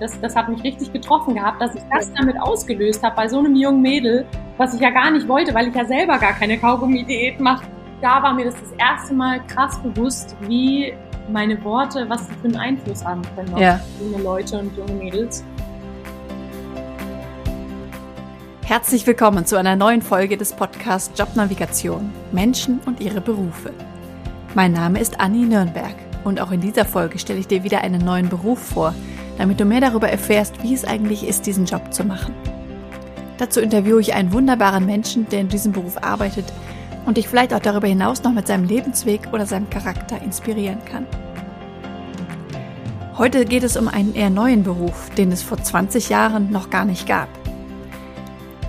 das, das hat mich richtig getroffen gehabt, dass ich das damit ausgelöst habe bei so einem jungen Mädel, was ich ja gar nicht wollte, weil ich ja selber gar keine Kaugummi-Diät mache. Da war mir das das erste Mal krass bewusst, wie meine Worte, was sie für einen Einfluss haben können auf Ja. junge Leute und junge Mädels. Herzlich willkommen zu einer neuen Folge des Podcasts Jobnavigation Menschen und ihre Berufe. Mein Name ist Anni Nürnberg und auch in dieser Folge stelle ich dir wieder einen neuen Beruf vor, damit du mehr darüber erfährst, wie es eigentlich ist, diesen Job zu machen. Dazu interviewe ich einen wunderbaren Menschen, der in diesem Beruf arbeitet und dich vielleicht auch darüber hinaus noch mit seinem Lebensweg oder seinem Charakter inspirieren kann. Heute geht es um einen eher neuen Beruf, den es vor 20 Jahren noch gar nicht gab.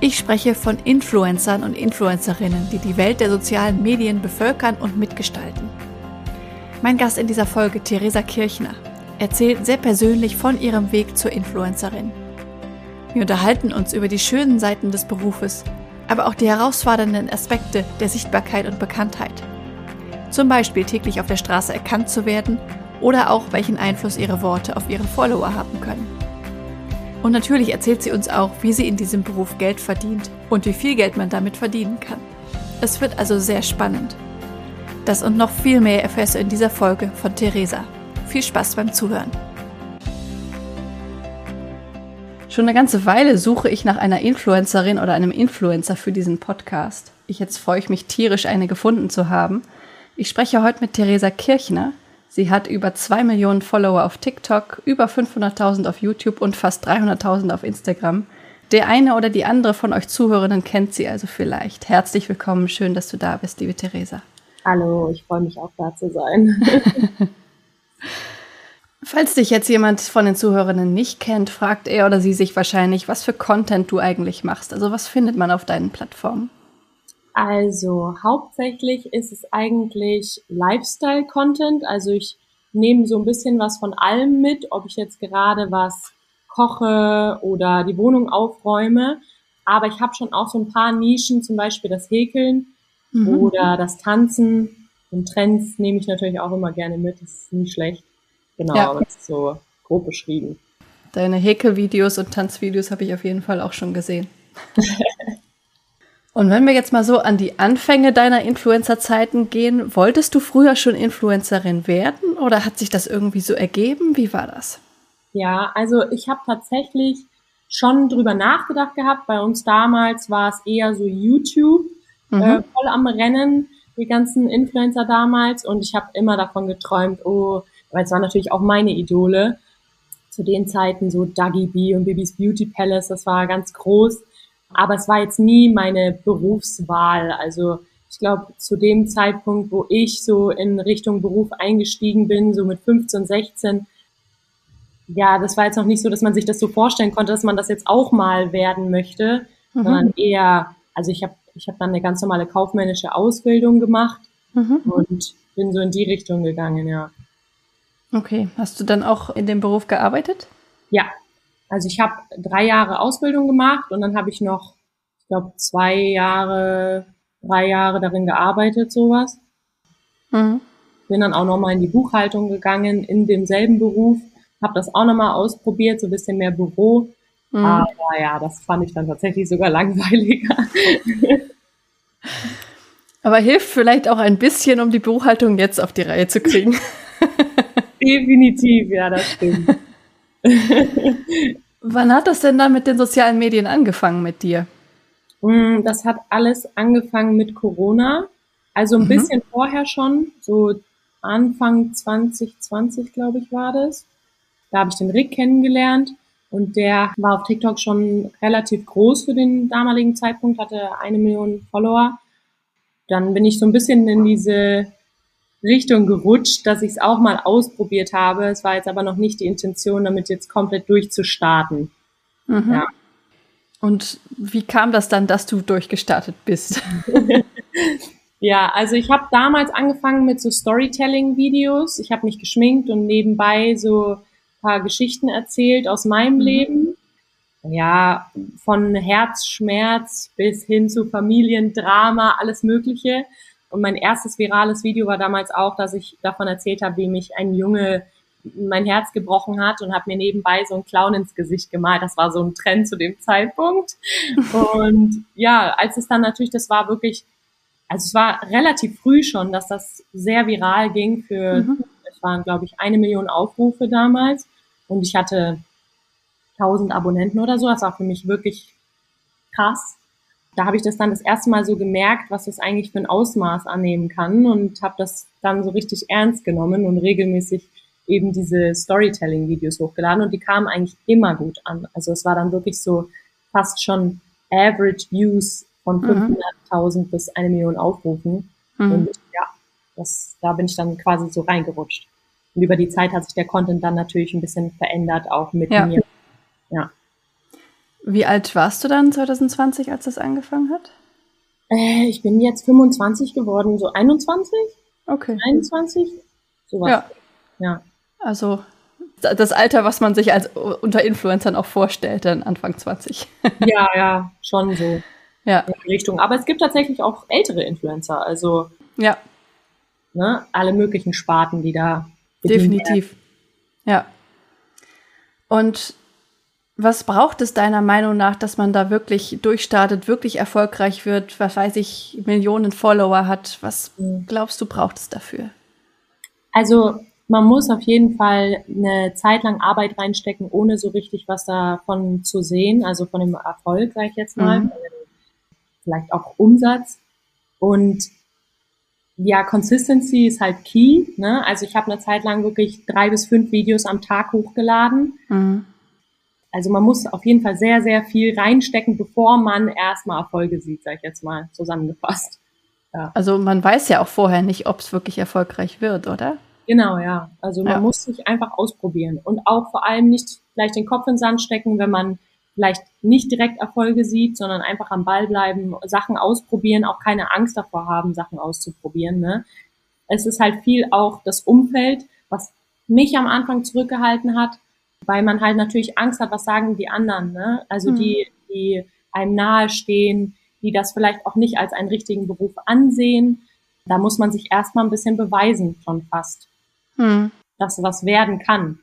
Ich spreche von Influencern und Influencerinnen, die die Welt der sozialen Medien bevölkern und mitgestalten. Mein Gast in dieser Folge, Theresa Kirchner, erzählt sehr persönlich von ihrem Weg zur Influencerin. Wir unterhalten uns über die schönen Seiten des Berufes, aber auch die herausfordernden Aspekte der Sichtbarkeit und Bekanntheit. Zum Beispiel täglich auf der Straße erkannt zu werden oder auch welchen Einfluss ihre Worte auf ihre Follower haben können. Und natürlich erzählt sie uns auch, wie sie in diesem Beruf Geld verdient und wie viel Geld man damit verdienen kann. Es wird also sehr spannend. Das und noch viel mehr erfährst du in dieser Folge von Theresa. Viel Spaß beim Zuhören. Schon eine ganze Weile suche ich nach einer Influencerin oder einem Influencer für diesen Podcast. Ich jetzt freue ich mich tierisch, eine gefunden zu haben. Ich spreche heute mit Theresa Kirchner. Sie hat über zwei Millionen Follower auf TikTok, über 500.000 auf YouTube und fast 300.000 auf Instagram. Der eine oder die andere von euch Zuhörenden kennt sie also vielleicht. Herzlich willkommen, schön, dass du da bist, liebe Theresa. Hallo, ich freue mich auch da zu sein. Falls dich jetzt jemand von den Zuhörenden nicht kennt, fragt er oder sie sich wahrscheinlich, was für Content du eigentlich machst. Also was findet man auf deinen Plattformen? Also hauptsächlich ist es eigentlich Lifestyle-Content. Also ich nehme so ein bisschen was von allem mit, ob ich jetzt gerade was koche oder die Wohnung aufräume. Aber ich habe schon auch so ein paar Nischen, zum Beispiel das Häkeln Mhm. oder das Tanzen. Und Trends nehme ich natürlich auch immer gerne mit. Das ist nie schlecht. Genau, Ja. aber das ist so grob beschrieben. Deine Häkelvideos und Tanzvideos habe ich auf jeden Fall auch schon gesehen. und wenn wir jetzt mal so an die Anfänge deiner Influencer-Zeiten gehen, wolltest du früher schon Influencerin werden oder hat sich das irgendwie so ergeben? Wie war das? Ja, also ich habe tatsächlich schon drüber nachgedacht gehabt. Bei uns damals war es eher so YouTube, Mhm. äh, voll am Rennen, die ganzen Influencer damals. Und ich habe immer davon geträumt, oh, weil es waren natürlich auch meine Idole. Zu den Zeiten so Dougie B und Bibis Beauty Palace, das war ganz groß. Aber es war jetzt nie meine Berufswahl. Also ich glaube, zu dem Zeitpunkt, wo ich so in Richtung Beruf eingestiegen bin, so mit 15, 16, ja, das war jetzt noch nicht so, dass man sich das so vorstellen konnte, dass man das jetzt auch mal werden möchte, Mhm. sondern eher, also ich habe ich hab dann eine ganz normale kaufmännische Ausbildung gemacht Mhm. und bin so in die Richtung gegangen, ja. Okay, hast du dann auch in dem Beruf gearbeitet? Ja, also ich habe drei Jahre Ausbildung gemacht und dann habe ich noch, ich glaube, zwei Jahre, drei Jahre darin gearbeitet, sowas. Mhm. Bin dann auch nochmal in die Buchhaltung gegangen, in demselben Beruf, habe das auch nochmal ausprobiert, so ein bisschen mehr Büro. Mhm. Aber ja, das fand ich dann tatsächlich sogar langweiliger. Aber hilft vielleicht auch ein bisschen, um die Buchhaltung jetzt auf die Reihe zu kriegen. Definitiv, ja, das stimmt. Wann hat das denn dann mit den sozialen Medien angefangen mit dir? Mm, Das hat alles angefangen mit Corona. Also ein Mhm. bisschen vorher schon, so Anfang 2020, glaube ich, war das. Da habe ich den Rick kennengelernt und der war auf TikTok schon relativ groß für den damaligen Zeitpunkt, hatte eine Million Follower. Dann bin ich so ein bisschen in diese Richtung gerutscht, dass ich es auch mal ausprobiert habe. Es war jetzt aber noch nicht die Intention, damit jetzt komplett durchzustarten. Mhm. Ja. Und wie kam das dann, dass du durchgestartet bist? Ja, also ich habe damals angefangen mit so Storytelling-Videos. Ich habe mich geschminkt und nebenbei so paar Geschichten erzählt aus meinem Mhm. Leben. Ja, von Herzschmerz bis hin zu Familiendrama, alles Mögliche. Und mein erstes virales Video war damals auch, dass ich davon erzählt habe, wie mich ein Junge mein Herz gebrochen hat und habe mir nebenbei so einen Clown ins Gesicht gemalt. Das war so ein Trend zu dem Zeitpunkt. Und ja, als es dann natürlich, das war wirklich, also es war relativ früh schon, dass das sehr viral ging für, mhm. es waren glaube ich eine Million Aufrufe damals und ich hatte 1000 Abonnenten oder so. Das war für mich wirklich krass. Da habe ich das dann das erste Mal so gemerkt, was das eigentlich für ein Ausmaß annehmen kann und habe das dann so richtig ernst genommen und regelmäßig eben diese Storytelling-Videos hochgeladen und die kamen eigentlich immer gut an. Also es war dann wirklich so fast schon Average Views von 500.000 mhm. bis eine Million Aufrufen. Mhm. Und ja, das, da bin ich dann quasi so reingerutscht. Und über die Zeit hat sich der Content dann natürlich ein bisschen verändert, auch mit ja. mir. Ja. Wie alt warst du dann 2020, als das angefangen hat? Äh, ich bin jetzt 25 geworden, so 21? Okay. 21? Sowas. Ja. ja. Also das Alter, was man sich als unter Influencern auch vorstellt, dann Anfang 20. ja, ja, schon so. Ja. In die Richtung. Aber es gibt tatsächlich auch ältere Influencer, also ja. Ne, alle möglichen Sparten, die da Definitiv. Ja. Und was braucht es deiner Meinung nach, dass man da wirklich durchstartet, wirklich erfolgreich wird, was weiß ich, Millionen Follower hat? Was glaubst du, braucht es dafür? Also man muss auf jeden Fall eine Zeit lang Arbeit reinstecken, ohne so richtig was davon zu sehen, also von dem Erfolg, sage ich jetzt mal, mhm. vielleicht auch Umsatz. Und ja, Consistency ist halt key. Ne? Also ich habe eine Zeit lang wirklich drei bis fünf Videos am Tag hochgeladen. Mhm. Also man muss auf jeden Fall sehr, sehr viel reinstecken, bevor man erstmal Erfolge sieht, sage ich jetzt mal zusammengefasst. Ja. Also man weiß ja auch vorher nicht, ob es wirklich erfolgreich wird, oder? Genau, ja. Also man ja. muss sich einfach ausprobieren und auch vor allem nicht gleich den Kopf in den Sand stecken, wenn man vielleicht nicht direkt Erfolge sieht, sondern einfach am Ball bleiben, Sachen ausprobieren, auch keine Angst davor haben, Sachen auszuprobieren. Ne? Es ist halt viel auch das Umfeld, was mich am Anfang zurückgehalten hat, weil man halt natürlich Angst hat, was sagen die anderen, ne? Also mhm. die, die einem nahestehen, die das vielleicht auch nicht als einen richtigen Beruf ansehen. Da muss man sich erstmal ein bisschen beweisen, schon fast, mhm. dass was werden kann.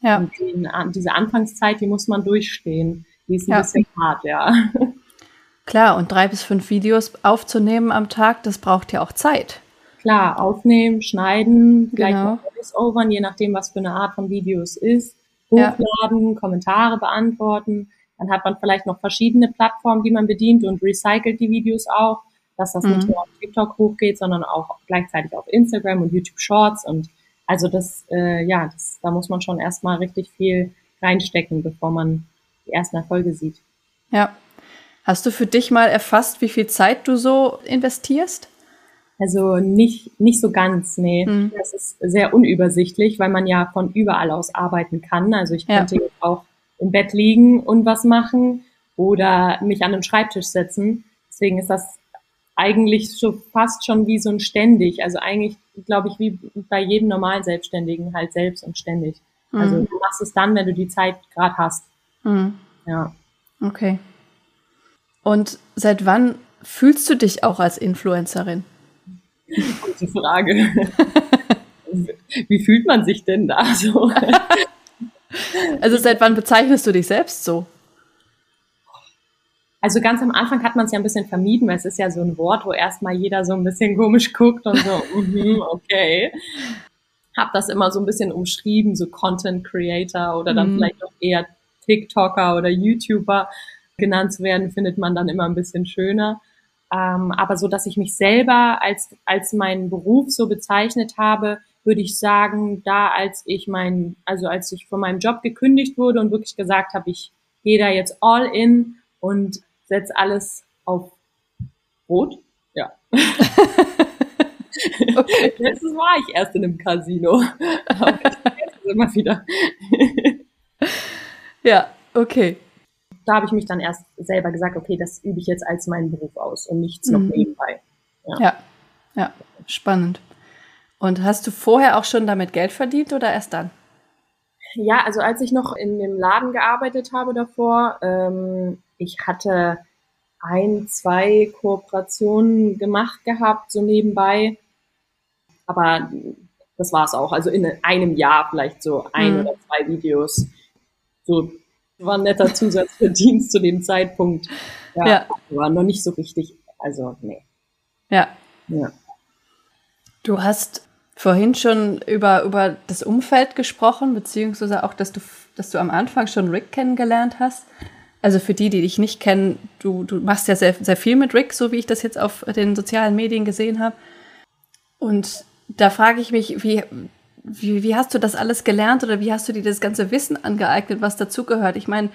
Ja. Und die, diese Anfangszeit, die muss man durchstehen. Die ist ein ja. bisschen hart, ja. Klar, und drei bis fünf Videos aufzunehmen am Tag, das braucht ja auch Zeit. Klar, aufnehmen, schneiden, gleich genau. Voice-Overn, je nachdem, was für eine Art von Videos ist, hochladen, ja. Kommentare beantworten. Dann hat man vielleicht noch verschiedene Plattformen, die man bedient und recycelt die Videos auch, dass das mhm. nicht nur auf TikTok hochgeht, sondern auch gleichzeitig auf Instagram und YouTube Shorts und also das, äh, ja, das, da muss man schon erstmal richtig viel reinstecken, bevor man die ersten Erfolge sieht. Ja. Hast du für dich mal erfasst, wie viel Zeit du so investierst? Also nicht, nicht so ganz, nee. Hm. Das ist sehr unübersichtlich, weil man ja von überall aus arbeiten kann. Also ich könnte ja. jetzt auch im Bett liegen und was machen oder mich an den Schreibtisch setzen. Deswegen ist das eigentlich so fast schon wie so ein ständig. Also eigentlich, glaube ich, wie bei jedem normalen Selbstständigen halt selbst und ständig. Mhm. Also du machst es dann, wenn du die Zeit gerade hast. Mhm. Ja. Okay. Und seit wann fühlst du dich auch als Influencerin? Gute Frage. Wie fühlt man sich denn da so? Also seit wann bezeichnest du dich selbst so? Also ganz am Anfang hat man es ja ein bisschen vermieden, weil es ist ja so ein Wort, wo erstmal jeder so ein bisschen komisch guckt und so, mm okay. Hab das immer so ein bisschen umschrieben, so Content Creator oder dann mhm. vielleicht auch eher TikToker oder YouTuber genannt zu werden, findet man dann immer ein bisschen schöner. Ähm, aber so, dass ich mich selber als, als meinen Beruf so bezeichnet habe, würde ich sagen, da als ich mein, also als ich von meinem Job gekündigt wurde und wirklich gesagt habe, ich gehe da jetzt all in und setze alles auf Rot. Ja. okay. Letztes war ich erst in einem Casino. Immer wieder. ja, okay. Da habe ich mich dann erst selber gesagt, okay, das übe ich jetzt als meinen Beruf aus und nichts noch mhm. nebenbei. Ja. ja, ja, spannend. Und hast du vorher auch schon damit Geld verdient oder erst dann? Ja, also als ich noch in dem Laden gearbeitet habe davor, ähm, ich hatte ein, zwei Kooperationen gemacht gehabt, so nebenbei. Aber das war es auch. Also in einem Jahr vielleicht so ein mhm. oder zwei Videos. So war ein netter Zusatzverdienst zu dem Zeitpunkt. Ja, ja. War noch nicht so richtig. Also, nee. Ja. Ja. Du hast vorhin schon über, über das Umfeld gesprochen, beziehungsweise auch, dass du, dass du am Anfang schon Rick kennengelernt hast. Also für die, die dich nicht kennen, du, du machst ja sehr, sehr viel mit Rick, so wie ich das jetzt auf den sozialen Medien gesehen habe. Und da frage ich mich, wie, wie, wie hast du das alles gelernt oder wie hast du dir das ganze Wissen angeeignet, was dazugehört? Ich meine,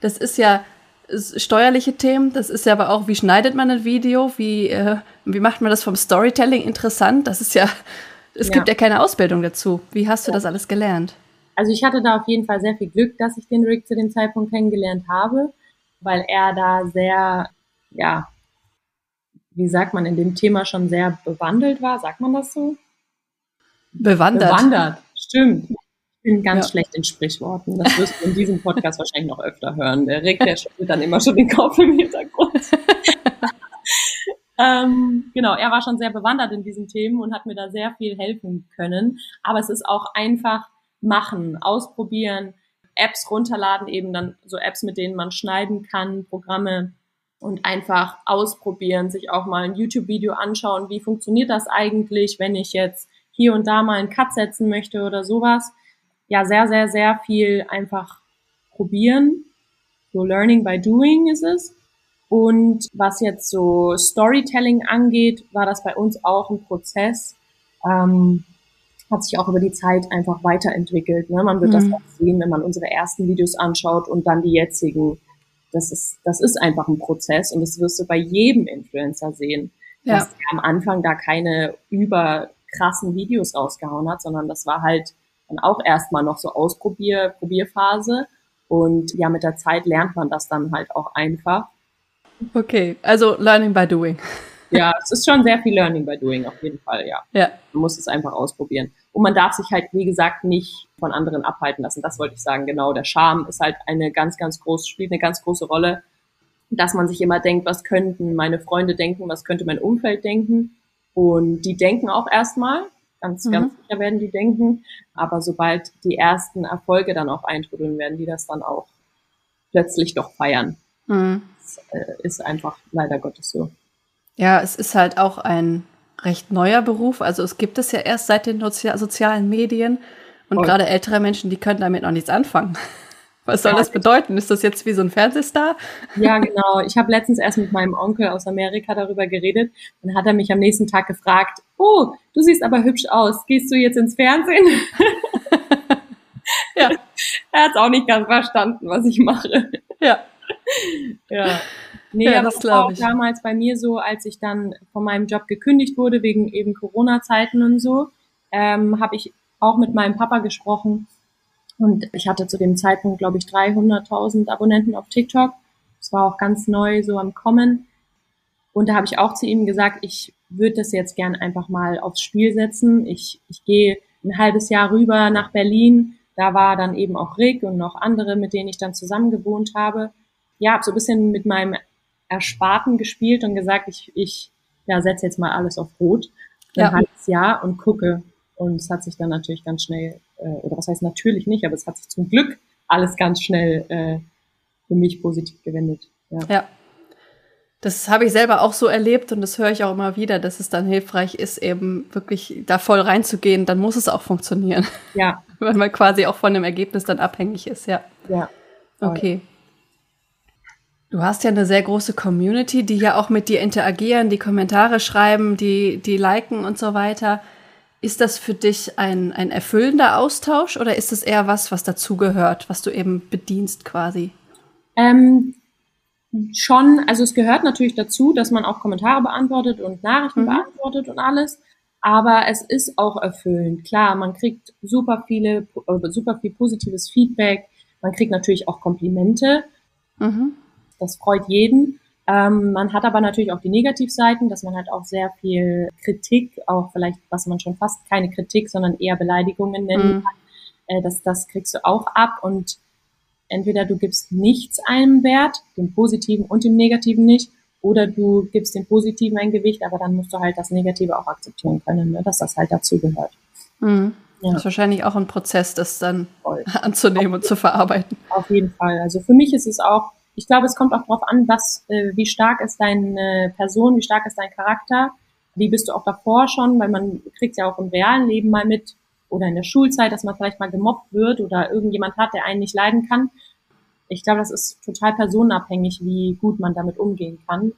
das ist ja steuerliche Themen, das ist ja aber auch, wie schneidet man ein Video, wie, äh, wie macht man das vom Storytelling interessant? Das ist ja, es ja. gibt ja keine Ausbildung dazu. Wie hast du ja. das alles gelernt? Also ich hatte da auf jeden Fall sehr viel Glück, dass ich den Rick zu dem Zeitpunkt kennengelernt habe, weil er da sehr, ja, wie sagt man, in dem Thema schon sehr bewandelt war. Sagt man das so? Bewandert. Bewandert, stimmt. Ich bin ganz ja. schlecht in Sprichworten. Das wirst du in diesem Podcast wahrscheinlich noch öfter hören. Der Rick, der schüttelt dann immer schon den Kopf im Hintergrund. ähm, genau, er war schon sehr bewandert in diesen Themen und hat mir da sehr viel helfen können. Aber es ist auch einfach machen, ausprobieren, Apps runterladen, eben dann so Apps, mit denen man schneiden kann, Programme und einfach ausprobieren, sich auch mal ein YouTube-Video anschauen, wie funktioniert das eigentlich, wenn ich jetzt hier und da mal einen Cut setzen möchte oder sowas. Ja, sehr, sehr, sehr viel einfach probieren. So Learning by Doing ist es. Und was jetzt so Storytelling angeht, war das bei uns auch ein Prozess. Ähm, hat sich auch über die Zeit einfach weiterentwickelt. Ne? Man wird mhm. das auch sehen, wenn man unsere ersten Videos anschaut und dann die jetzigen. Das ist, das ist einfach ein Prozess und das wirst du bei jedem Influencer sehen. Ja. Dass der am Anfang da keine über krassen Videos rausgehauen hat, sondern das war halt dann auch erstmal noch so Ausprobier, Probierphase. Und ja, mit der Zeit lernt man das dann halt auch einfach. Okay, also Learning by Doing. Ja, es ist schon sehr viel Learning by Doing, auf jeden Fall, ja. ja. Man muss es einfach ausprobieren. Und man darf sich halt, wie gesagt, nicht von anderen abhalten lassen. Das wollte ich sagen, genau. Der Charme ist halt eine ganz, ganz große, spielt eine ganz große Rolle, dass man sich immer denkt, was könnten meine Freunde denken, was könnte mein Umfeld denken. Und die denken auch erstmal, ganz, mhm. ganz sicher werden die denken. Aber sobald die ersten Erfolge dann auch eintrudeln, werden die das dann auch plötzlich doch feiern. Mhm. Das äh, ist einfach leider Gottes so. Ja, es ist halt auch ein recht neuer Beruf. Also es gibt es ja erst seit den sozialen Medien. Und gerade ältere Menschen, die können damit noch nichts anfangen. Was soll ja, das bedeuten? Ist das jetzt wie so ein Fernsehstar? Ja, genau. Ich habe letztens erst mit meinem Onkel aus Amerika darüber geredet. Dann hat er mich am nächsten Tag gefragt, oh, du siehst aber hübsch aus. Gehst du jetzt ins Fernsehen? ja. Er hat auch nicht ganz verstanden, was ich mache. Ja. Ja. Nee, ja, das war auch damals bei mir so, als ich dann von meinem Job gekündigt wurde, wegen eben Corona-Zeiten und so, ähm, habe ich auch mit meinem Papa gesprochen und ich hatte zu dem Zeitpunkt, glaube ich, 300.000 Abonnenten auf TikTok. Das war auch ganz neu so am Kommen. Und da habe ich auch zu ihm gesagt, ich würde das jetzt gern einfach mal aufs Spiel setzen. Ich, ich gehe ein halbes Jahr rüber nach Berlin. Da war dann eben auch Rick und noch andere, mit denen ich dann zusammen gewohnt habe. Ja, habe so ein bisschen mit meinem Ersparten gespielt und gesagt, ich, ich ja, setze jetzt mal alles auf Rot. Ein ja. halbes Jahr und gucke. Und es hat sich dann natürlich ganz schnell äh, oder was heißt natürlich nicht, aber es hat sich zum Glück alles ganz schnell äh, für mich positiv gewendet. Ja. ja. Das habe ich selber auch so erlebt und das höre ich auch immer wieder, dass es dann hilfreich ist, eben wirklich da voll reinzugehen, dann muss es auch funktionieren. Ja. Weil man quasi auch von dem Ergebnis dann abhängig ist, ja. Ja. Okay. Du hast ja eine sehr große Community, die ja auch mit dir interagieren, die Kommentare schreiben, die, die liken und so weiter. Ist das für dich ein, ein erfüllender Austausch oder ist es eher was, was dazugehört, was du eben bedienst quasi? Ähm, schon, also es gehört natürlich dazu, dass man auch Kommentare beantwortet und Nachrichten mhm. beantwortet und alles. Aber es ist auch erfüllend. Klar, man kriegt super viele, äh, super viel positives Feedback. Man kriegt natürlich auch Komplimente. Mhm. Das freut jeden. Ähm, man hat aber natürlich auch die Negativseiten, dass man halt auch sehr viel Kritik, auch vielleicht, was man schon fast keine Kritik, sondern eher Beleidigungen nennen mhm. kann. Äh, das, das kriegst du auch ab und entweder du gibst nichts einem Wert, dem Positiven und dem Negativen nicht, oder du gibst dem Positiven ein Gewicht, aber dann musst du halt das Negative auch akzeptieren können, ne, dass das halt dazu gehört. Mhm. Ja. Das ist wahrscheinlich auch ein Prozess, das dann Voll. anzunehmen und zu verarbeiten. Auf jeden Fall. Also für mich ist es auch, ich glaube, es kommt auch darauf an, was, äh, wie stark ist deine Person, wie stark ist dein Charakter, wie bist du auch davor schon, weil man kriegt ja auch im realen Leben mal mit oder in der Schulzeit, dass man vielleicht mal gemobbt wird oder irgendjemand hat, der einen nicht leiden kann. Ich glaube, das ist total personenabhängig, wie gut man damit umgehen kann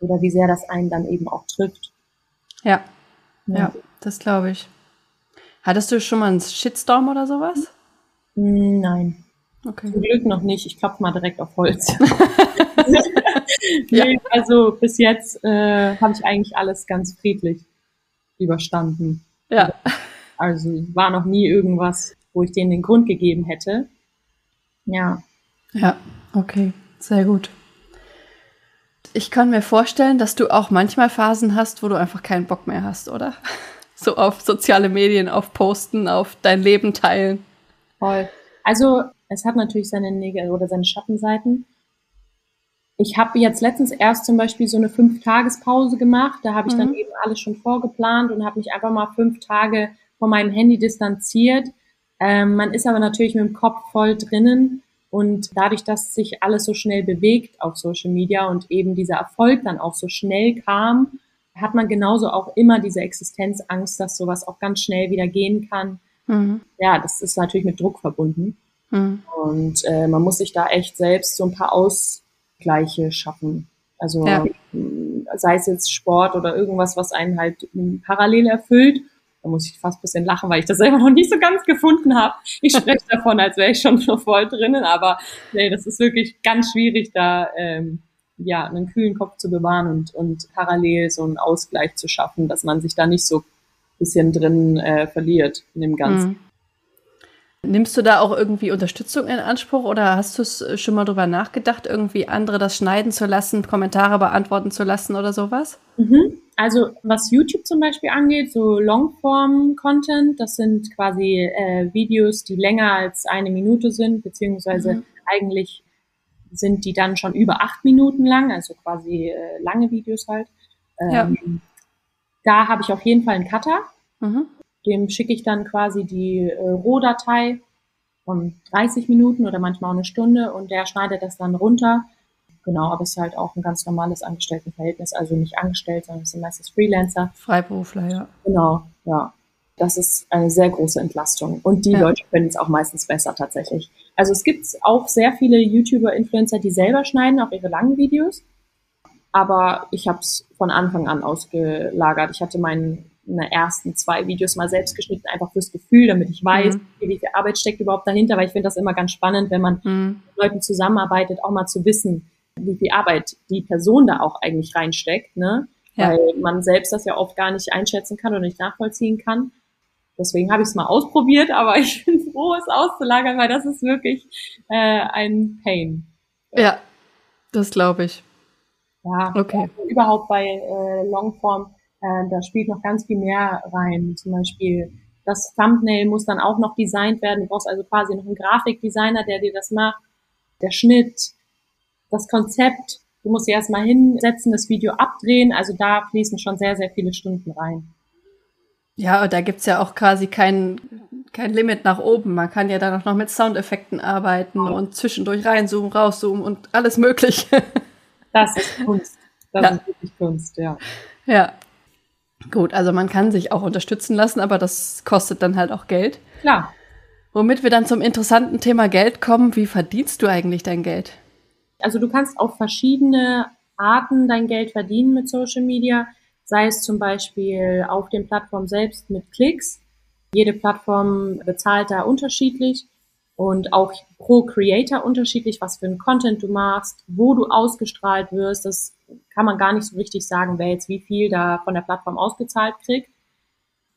oder wie sehr das einen dann eben auch trifft. Ja, ja, ja das glaube ich. Hattest du schon mal einen Shitstorm oder sowas? Hm, nein. Okay. Zum Glück noch nicht. Ich klopfe mal direkt auf Holz. nee, ja. Also bis jetzt äh, habe ich eigentlich alles ganz friedlich überstanden. Ja. Also war noch nie irgendwas, wo ich denen den Grund gegeben hätte. Ja. Ja, okay, sehr gut. Ich kann mir vorstellen, dass du auch manchmal Phasen hast, wo du einfach keinen Bock mehr hast, oder? So auf soziale Medien, auf Posten, auf dein Leben teilen. Voll. Also es hat natürlich seine Neg oder seine Schattenseiten. Ich habe jetzt letztens erst zum Beispiel so eine Fünf-Tages-Pause gemacht. Da habe ich mhm. dann eben alles schon vorgeplant und habe mich einfach mal fünf Tage von meinem Handy distanziert. Ähm, man ist aber natürlich mit dem Kopf voll drinnen und dadurch, dass sich alles so schnell bewegt auf Social Media und eben dieser Erfolg dann auch so schnell kam, hat man genauso auch immer diese Existenzangst, dass sowas auch ganz schnell wieder gehen kann. Mhm. Ja, das ist natürlich mit Druck verbunden. Mhm. Und äh, man muss sich da echt selbst so ein paar Ausgleiche schaffen. Also ja. sei es jetzt Sport oder irgendwas, was einen halt parallel erfüllt. Da muss ich fast ein bisschen lachen, weil ich das selber noch nicht so ganz gefunden habe. Ich spreche davon, als wäre ich schon voll drinnen, aber nee, das ist wirklich ganz schwierig, da ähm, ja, einen kühlen Kopf zu bewahren und, und parallel so einen Ausgleich zu schaffen, dass man sich da nicht so bisschen drin äh, verliert in dem Ganzen. Mhm. Nimmst du da auch irgendwie Unterstützung in Anspruch oder hast du es schon mal drüber nachgedacht, irgendwie andere das schneiden zu lassen, Kommentare beantworten zu lassen oder sowas? Mhm. Also was YouTube zum Beispiel angeht, so Longform-Content, das sind quasi äh, Videos, die länger als eine Minute sind, beziehungsweise mhm. eigentlich sind die dann schon über acht Minuten lang, also quasi äh, lange Videos halt. Ähm, ja. Da habe ich auf jeden Fall einen Cutter. Mhm. Dem schicke ich dann quasi die äh, Rohdatei von 30 Minuten oder manchmal auch eine Stunde und der schneidet das dann runter. Genau, aber es ist halt auch ein ganz normales Angestelltenverhältnis, also nicht angestellt, sondern es sind meistens Freelancer. Freiberufler, ja. Genau, ja. Das ist eine sehr große Entlastung. Und die ja. Leute können es auch meistens besser tatsächlich. Also es gibt auch sehr viele YouTuber, Influencer, die selber schneiden, auch ihre langen Videos. Aber ich habe es von Anfang an ausgelagert. Ich hatte meine ersten zwei Videos mal selbst geschnitten, einfach fürs Gefühl, damit ich weiß, mhm. wie viel Arbeit steckt überhaupt dahinter, weil ich finde das immer ganz spannend, wenn man mhm. mit Leuten zusammenarbeitet, auch mal zu wissen, wie viel Arbeit die Person da auch eigentlich reinsteckt, ne? Ja. Weil man selbst das ja oft gar nicht einschätzen kann oder nicht nachvollziehen kann. Deswegen habe ich es mal ausprobiert, aber ich bin froh, es auszulagern, weil das ist wirklich äh, ein Pain. Ja, das glaube ich. Ja, okay. Also überhaupt bei äh, Longform, äh, da spielt noch ganz viel mehr rein. Zum Beispiel das Thumbnail muss dann auch noch designt werden. Du brauchst also quasi noch einen Grafikdesigner, der dir das macht. Der Schnitt, das Konzept. Du musst dir erstmal hinsetzen, das Video abdrehen. Also da fließen schon sehr, sehr viele Stunden rein. Ja, und da gibt's ja auch quasi kein, kein Limit nach oben. Man kann ja dann auch noch mit Soundeffekten arbeiten und zwischendurch reinzoomen, rauszoomen und alles mögliche. Das ist Kunst. Das ja. ist wirklich Kunst, ja. Ja. Gut, also man kann sich auch unterstützen lassen, aber das kostet dann halt auch Geld. Klar. Womit wir dann zum interessanten Thema Geld kommen. Wie verdienst du eigentlich dein Geld? Also du kannst auf verschiedene Arten dein Geld verdienen mit Social Media sei es zum Beispiel auf den Plattformen selbst mit Klicks. Jede Plattform bezahlt da unterschiedlich und auch pro Creator unterschiedlich, was für ein Content du machst, wo du ausgestrahlt wirst. Das kann man gar nicht so richtig sagen, wer jetzt wie viel da von der Plattform ausgezahlt kriegt.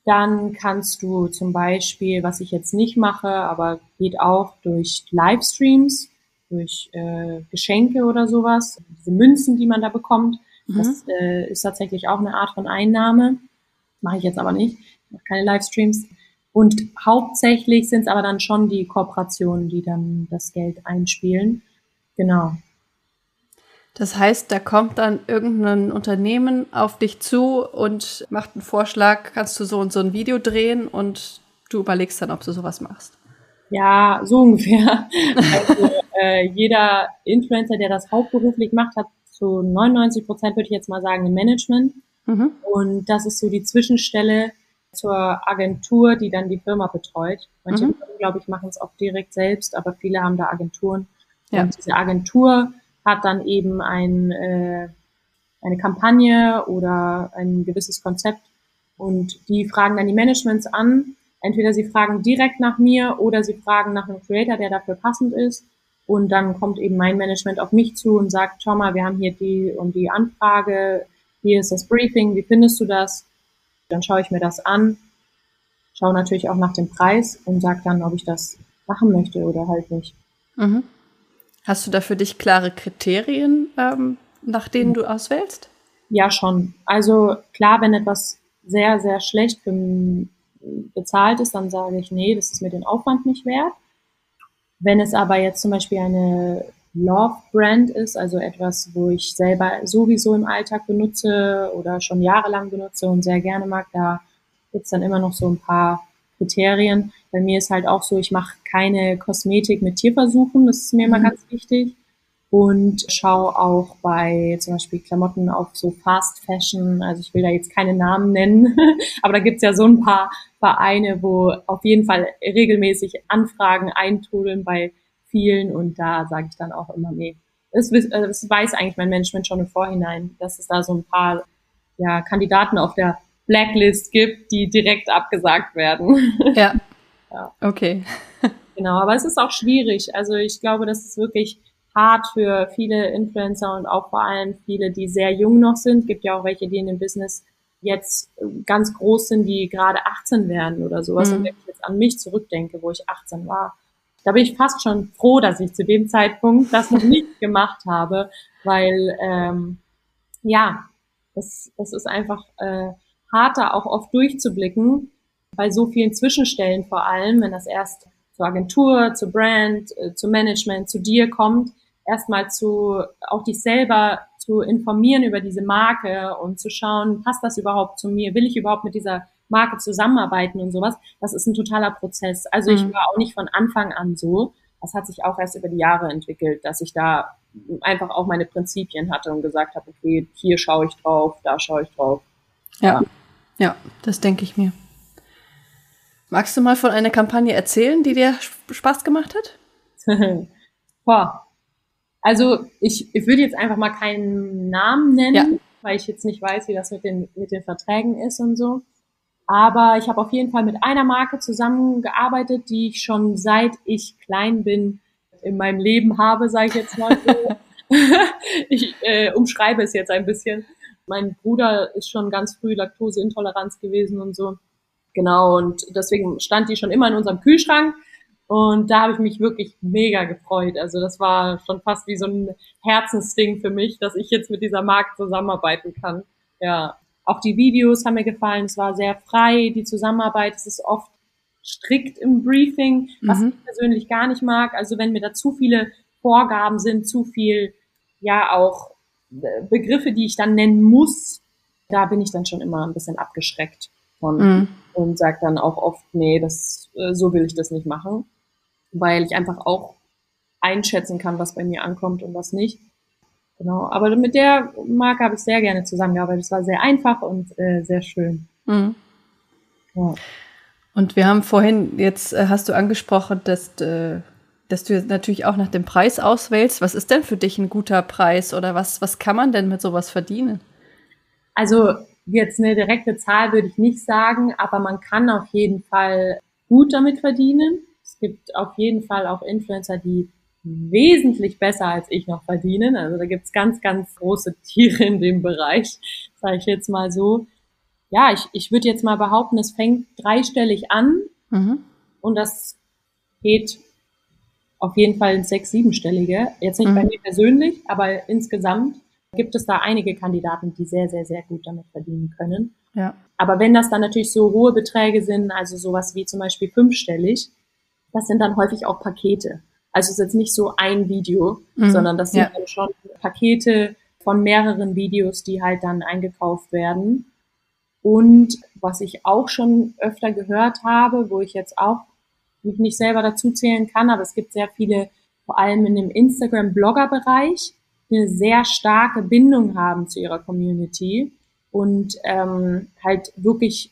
Dann kannst du zum Beispiel, was ich jetzt nicht mache, aber geht auch durch Livestreams, durch äh, Geschenke oder sowas, diese Münzen, die man da bekommt, Mhm. Das äh, ist tatsächlich auch eine Art von Einnahme. Mache ich jetzt aber nicht. Ich mache keine Livestreams. Und hauptsächlich sind es aber dann schon die Kooperationen, die dann das Geld einspielen. Genau. Das heißt, da kommt dann irgendein Unternehmen auf dich zu und macht einen Vorschlag, kannst du so und so ein Video drehen und du überlegst dann, ob du sowas machst. Ja, so ungefähr. Also äh, jeder Influencer, der das hauptberuflich macht, hat zu 99 Prozent, würde ich jetzt mal sagen, ein Management. Mhm. Und das ist so die Zwischenstelle zur Agentur, die dann die Firma betreut. Manche, mhm. glaube ich, machen es auch direkt selbst, aber viele haben da Agenturen. Ja. Und diese Agentur hat dann eben ein, äh, eine Kampagne oder ein gewisses Konzept und die fragen dann die Managements an. Entweder sie fragen direkt nach mir oder sie fragen nach einem Creator, der dafür passend ist. Und dann kommt eben mein Management auf mich zu und sagt, schau mal, wir haben hier die und die Anfrage, hier ist das Briefing, wie findest du das? Dann schaue ich mir das an, schaue natürlich auch nach dem Preis und sage dann, ob ich das machen möchte oder halt nicht. Mhm. Hast du da für dich klare Kriterien, ähm, nach denen du auswählst? Ja, schon. Also klar, wenn etwas sehr, sehr schlecht bezahlt ist, dann sage ich, nee, das ist mir den Aufwand nicht wert. Wenn es aber jetzt zum Beispiel eine Love-Brand ist, also etwas, wo ich selber sowieso im Alltag benutze oder schon jahrelang benutze und sehr gerne mag, da gibt's dann immer noch so ein paar Kriterien. Bei mir ist halt auch so, ich mache keine Kosmetik mit Tierversuchen, das ist mir immer mhm. ganz wichtig. Und schaue auch bei zum Beispiel Klamotten auf so Fast Fashion, also ich will da jetzt keine Namen nennen, aber da gibt's ja so ein paar Vereine, wo auf jeden Fall regelmäßig Anfragen eintrudeln bei vielen und da sage ich dann auch immer, nee, das, das weiß eigentlich mein Management schon im Vorhinein, dass es da so ein paar ja, Kandidaten auf der Blacklist gibt, die direkt abgesagt werden. Ja. ja. Okay. genau, aber es ist auch schwierig. Also ich glaube, das ist wirklich hart für viele Influencer und auch vor allem viele, die sehr jung noch sind. Es gibt ja auch welche, die in dem Business jetzt ganz groß sind, die gerade 18 werden oder sowas. Mhm. Und wenn ich jetzt an mich zurückdenke, wo ich 18 war, da bin ich fast schon froh, dass ich zu dem Zeitpunkt das noch nicht gemacht habe, weil ähm, ja, das, das ist einfach äh, harter auch oft durchzublicken, bei so vielen Zwischenstellen vor allem, wenn das erst zur Agentur, zur Brand, äh, zu Management, zu dir kommt, erstmal zu auch dich selber zu informieren über diese Marke und zu schauen, passt das überhaupt zu mir? Will ich überhaupt mit dieser Marke zusammenarbeiten und sowas? Das ist ein totaler Prozess. Also ich mhm. war auch nicht von Anfang an so. Das hat sich auch erst über die Jahre entwickelt, dass ich da einfach auch meine Prinzipien hatte und gesagt habe, okay, hier schaue ich drauf, da schaue ich drauf. Ja. Ja, das denke ich mir. Magst du mal von einer Kampagne erzählen, die dir Spaß gemacht hat? Boah. Also ich, ich würde jetzt einfach mal keinen Namen nennen, ja. weil ich jetzt nicht weiß, wie das mit den, mit den Verträgen ist und so. Aber ich habe auf jeden Fall mit einer Marke zusammengearbeitet, die ich schon seit ich klein bin in meinem Leben habe, sage ich jetzt mal so. ich äh, umschreibe es jetzt ein bisschen. Mein Bruder ist schon ganz früh Laktoseintoleranz gewesen und so. Genau, und deswegen stand die schon immer in unserem Kühlschrank. Und da habe ich mich wirklich mega gefreut. Also das war schon fast wie so ein Herzensding für mich, dass ich jetzt mit dieser Marke zusammenarbeiten kann. Ja, auch die Videos haben mir gefallen. Es war sehr frei, die Zusammenarbeit. Es ist oft strikt im Briefing, was mhm. ich persönlich gar nicht mag. Also wenn mir da zu viele Vorgaben sind, zu viel, ja auch Begriffe, die ich dann nennen muss, da bin ich dann schon immer ein bisschen abgeschreckt von mhm. und sage dann auch oft, nee, das äh, so will ich das nicht machen, weil ich einfach auch einschätzen kann, was bei mir ankommt und was nicht. Genau, aber mit der Marke habe ich sehr gerne zusammengearbeitet. Es war sehr einfach und äh, sehr schön. Mhm. Ja. Und wir haben vorhin, jetzt äh, hast du angesprochen, dass äh, dass du natürlich auch nach dem Preis auswählst. Was ist denn für dich ein guter Preis oder was, was kann man denn mit sowas verdienen? Also jetzt eine direkte Zahl würde ich nicht sagen, aber man kann auf jeden Fall gut damit verdienen. Es gibt auf jeden Fall auch Influencer, die wesentlich besser als ich noch verdienen. Also da gibt's ganz, ganz große Tiere in dem Bereich, sage ich jetzt mal so. Ja, ich, ich würde jetzt mal behaupten, es fängt dreistellig an mhm. und das geht auf jeden Fall sechs, siebenstellige. Jetzt nicht mhm. bei mir persönlich, aber insgesamt gibt es da einige Kandidaten, die sehr, sehr, sehr gut damit verdienen können. Ja. Aber wenn das dann natürlich so hohe Beträge sind, also sowas wie zum Beispiel fünfstellig, das sind dann häufig auch Pakete. Also es ist jetzt nicht so ein Video, mhm. sondern das sind ja. dann schon Pakete von mehreren Videos, die halt dann eingekauft werden. Und was ich auch schon öfter gehört habe, wo ich jetzt auch mich nicht selber dazu zählen kann, aber es gibt sehr viele, vor allem in dem Instagram-Blogger-Bereich, die eine sehr starke Bindung haben zu ihrer Community und ähm, halt wirklich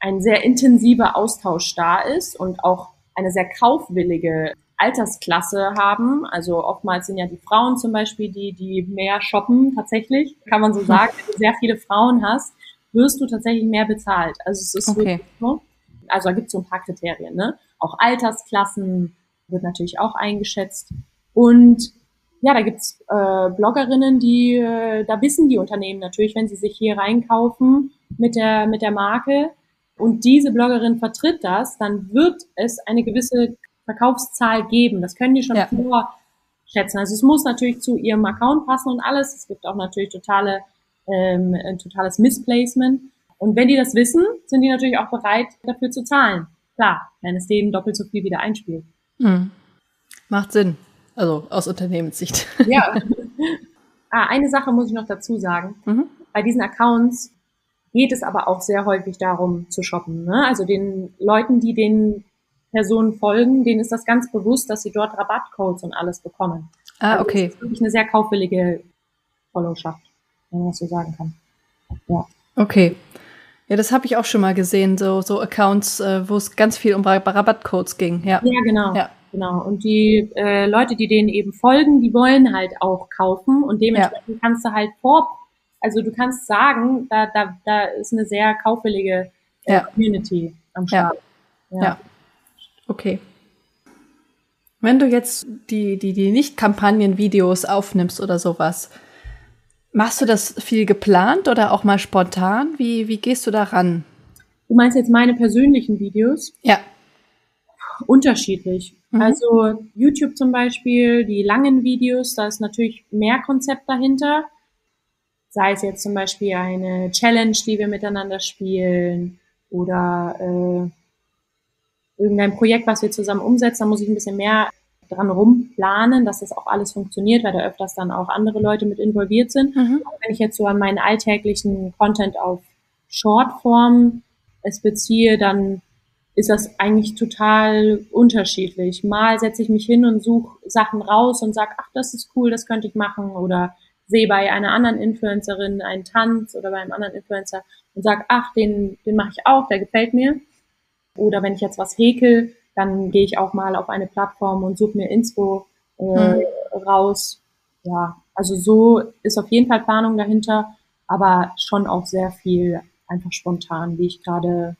ein sehr intensiver Austausch da ist und auch eine sehr kaufwillige Altersklasse haben. Also oftmals sind ja die Frauen zum Beispiel die, die mehr shoppen tatsächlich, kann man so sagen. Wenn du sehr viele Frauen hast, wirst du tatsächlich mehr bezahlt. Also es ist okay. wirklich so. Also da gibt es so ein paar Kriterien. Ne? Auch Altersklassen wird natürlich auch eingeschätzt. Und ja, da gibt's äh, Bloggerinnen, die, äh, da wissen die Unternehmen natürlich, wenn sie sich hier reinkaufen mit der, mit der Marke und diese Bloggerin vertritt das, dann wird es eine gewisse Verkaufszahl geben. Das können die schon ja. vorschätzen. Also es muss natürlich zu ihrem Account passen und alles. Es gibt auch natürlich totale, ähm, ein totales Missplacement. Und wenn die das wissen, sind die natürlich auch bereit, dafür zu zahlen. Klar, wenn es denen doppelt so viel wieder einspielt. Hm. Macht Sinn. Also aus Unternehmenssicht. Ja. ah, eine Sache muss ich noch dazu sagen. Mhm. Bei diesen Accounts geht es aber auch sehr häufig darum zu shoppen. Ne? Also den Leuten, die den Personen folgen, denen ist das ganz bewusst, dass sie dort Rabattcodes und alles bekommen. Ah, also okay. Das ist wirklich eine sehr kaufwillige Followschaft, wenn man das so sagen kann. Ja. Okay. Ja, das habe ich auch schon mal gesehen, so, so Accounts, äh, wo es ganz viel um Rabattcodes ging. Ja, ja genau. Ja. Genau. Und die äh, Leute, die denen eben folgen, die wollen halt auch kaufen und dementsprechend ja. kannst du halt vor, also du kannst sagen, da, da, da ist eine sehr kaufwillige äh, ja. Community am Start. Ja. ja. Okay. Wenn du jetzt die, die, die Nicht-Kampagnen-Videos aufnimmst oder sowas, machst du das viel geplant oder auch mal spontan? Wie, wie gehst du da ran? Du meinst jetzt meine persönlichen Videos? Ja. Unterschiedlich. Mhm. Also YouTube zum Beispiel, die langen Videos, da ist natürlich mehr Konzept dahinter. Sei es jetzt zum Beispiel eine Challenge, die wir miteinander spielen oder äh, irgendein Projekt, was wir zusammen umsetzen, da muss ich ein bisschen mehr dran rumplanen, dass das auch alles funktioniert, weil da öfters dann auch andere Leute mit involviert sind. Mhm. wenn ich jetzt so an meinen alltäglichen Content auf Shortform es beziehe, dann ist das eigentlich total unterschiedlich. Mal setze ich mich hin und suche Sachen raus und sage, ach, das ist cool, das könnte ich machen. Oder sehe bei einer anderen Influencerin einen Tanz oder bei einem anderen Influencer und sage, ach, den, den mache ich auch, der gefällt mir. Oder wenn ich jetzt was häkel, dann gehe ich auch mal auf eine Plattform und suche mir Inspo äh, hm. raus. Ja, also so ist auf jeden Fall Planung dahinter, aber schon auch sehr viel einfach spontan, wie ich gerade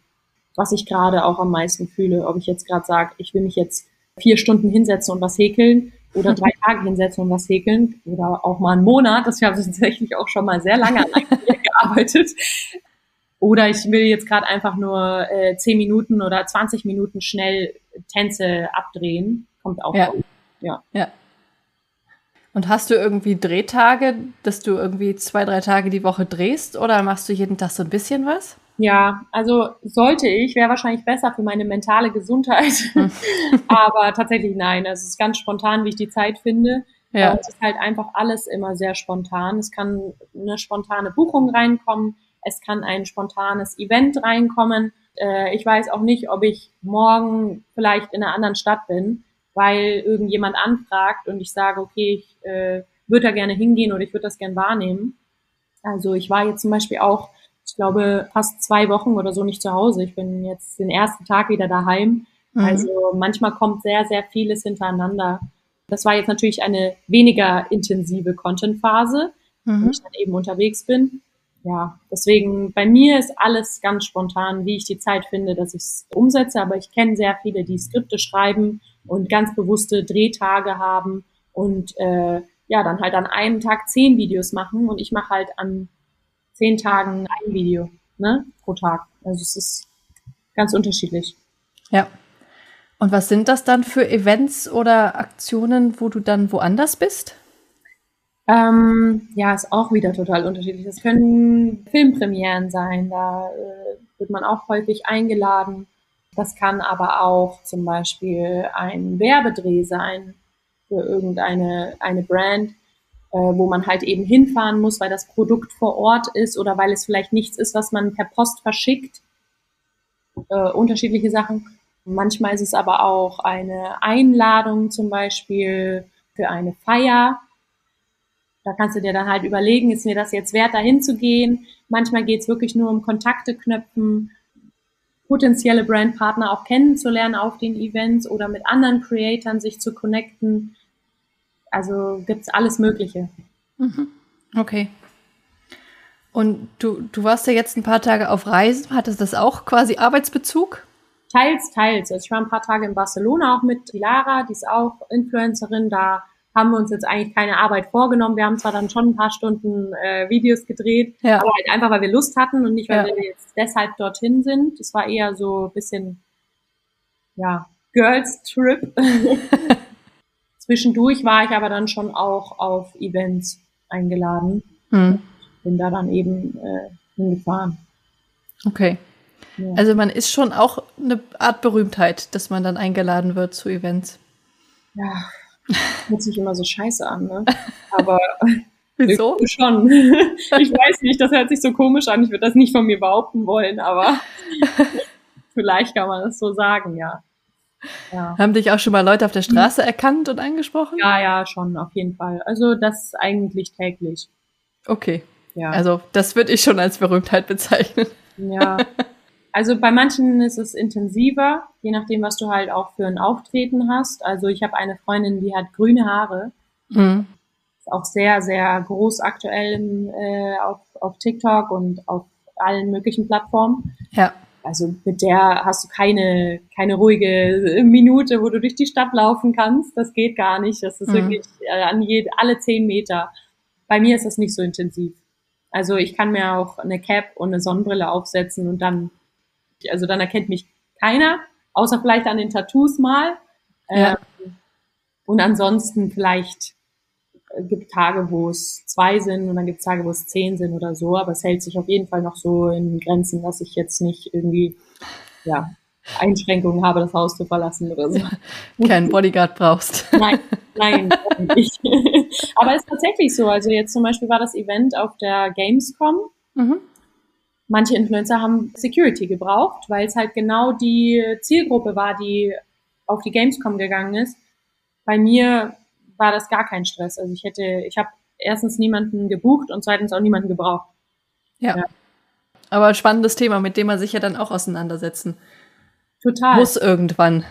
was ich gerade auch am meisten fühle. Ob ich jetzt gerade sage, ich will mich jetzt vier Stunden hinsetzen und was häkeln oder drei Tage hinsetzen und was häkeln oder auch mal einen Monat. Das habe ich tatsächlich auch schon mal sehr lange an gearbeitet. Oder ich will jetzt gerade einfach nur äh, zehn Minuten oder 20 Minuten schnell Tänze abdrehen. Kommt auch. Ja. ja. ja. Und hast du irgendwie Drehtage, dass du irgendwie zwei, drei Tage die Woche drehst oder machst du jeden Tag so ein bisschen was? Ja, also sollte ich, wäre wahrscheinlich besser für meine mentale Gesundheit. Aber tatsächlich nein. Es ist ganz spontan, wie ich die Zeit finde. Ja. Es ist halt einfach alles immer sehr spontan. Es kann eine spontane Buchung reinkommen. Es kann ein spontanes Event reinkommen. Äh, ich weiß auch nicht, ob ich morgen vielleicht in einer anderen Stadt bin, weil irgendjemand anfragt und ich sage, okay, ich äh, würde da gerne hingehen oder ich würde das gerne wahrnehmen. Also ich war jetzt zum Beispiel auch ich glaube, fast zwei Wochen oder so nicht zu Hause. Ich bin jetzt den ersten Tag wieder daheim. Mhm. Also manchmal kommt sehr, sehr vieles hintereinander. Das war jetzt natürlich eine weniger intensive Content-Phase, mhm. wo ich dann eben unterwegs bin. Ja, deswegen bei mir ist alles ganz spontan, wie ich die Zeit finde, dass ich es umsetze. Aber ich kenne sehr viele, die Skripte schreiben und ganz bewusste Drehtage haben und äh, ja, dann halt an einem Tag zehn Videos machen und ich mache halt an zehn Tagen ein Video ne, pro Tag. Also es ist ganz unterschiedlich. Ja. Und was sind das dann für Events oder Aktionen, wo du dann woanders bist? Ähm, ja, ist auch wieder total unterschiedlich. Das können Filmpremieren sein, da äh, wird man auch häufig eingeladen. Das kann aber auch zum Beispiel ein Werbedreh sein, für irgendeine eine Brand, äh, wo man halt eben hinfahren muss, weil das Produkt vor Ort ist oder weil es vielleicht nichts ist, was man per Post verschickt. Äh, unterschiedliche Sachen. Manchmal ist es aber auch eine Einladung zum Beispiel für eine Feier. Da kannst du dir dann halt überlegen, ist mir das jetzt wert, dahin zu gehen? Manchmal geht es wirklich nur um Kontakte knöpfen, potenzielle Brandpartner auch kennenzulernen auf den Events oder mit anderen Creatoren sich zu connecten. Also gibt's alles Mögliche. Mhm. Okay. Und du, du warst ja jetzt ein paar Tage auf Reisen. Hattest das auch quasi Arbeitsbezug? Teils, teils. Also ich war ein paar Tage in Barcelona auch mit Lara, die ist auch Influencerin. Da haben wir uns jetzt eigentlich keine Arbeit vorgenommen. Wir haben zwar dann schon ein paar Stunden äh, Videos gedreht, ja. aber halt einfach, weil wir Lust hatten und nicht, weil ja. wir jetzt deshalb dorthin sind. Es war eher so ein bisschen, ja, Girls Trip. Zwischendurch war ich aber dann schon auch auf Events eingeladen. Hm. Bin da dann eben äh, hingefahren. Okay. Ja. Also man ist schon auch eine Art Berühmtheit, dass man dann eingeladen wird zu Events. Ja, hört sich immer so scheiße an, ne? Aber Wieso? Schon. Ich weiß nicht, das hört sich so komisch an. Ich würde das nicht von mir behaupten wollen, aber vielleicht kann man das so sagen, ja. ja. Haben dich auch schon mal Leute auf der Straße erkannt und angesprochen? Ja, ja, schon, auf jeden Fall. Also das eigentlich täglich. Okay. Ja. Also das würde ich schon als Berühmtheit bezeichnen. Ja. Also bei manchen ist es intensiver, je nachdem, was du halt auch für ein Auftreten hast. Also ich habe eine Freundin, die hat grüne Haare. Mhm. Ist auch sehr, sehr groß aktuell im, äh, auf, auf TikTok und auf allen möglichen Plattformen. Ja. Also mit der hast du keine, keine ruhige Minute, wo du durch die Stadt laufen kannst. Das geht gar nicht. Das ist mhm. wirklich äh, an jede, alle zehn Meter. Bei mir ist das nicht so intensiv. Also ich kann mir auch eine Cap und eine Sonnenbrille aufsetzen und dann also dann erkennt mich keiner, außer vielleicht an den Tattoos mal. Ja. Ähm, und ansonsten vielleicht äh, gibt Tage, wo es zwei sind und dann gibt es Tage, wo es zehn sind oder so, aber es hält sich auf jeden Fall noch so in Grenzen, dass ich jetzt nicht irgendwie ja, Einschränkungen habe, das Haus zu verlassen oder so. Keinen Bodyguard brauchst. Nein, nein, nicht. aber es ist tatsächlich so. Also jetzt zum Beispiel war das Event auf der Gamescom. Mhm manche Influencer haben Security gebraucht, weil es halt genau die Zielgruppe war, die auf die Gamescom gegangen ist. Bei mir war das gar kein Stress. Also ich hätte, ich habe erstens niemanden gebucht und zweitens auch niemanden gebraucht. Ja. ja. Aber spannendes Thema, mit dem man sich ja dann auch auseinandersetzen Total. muss irgendwann.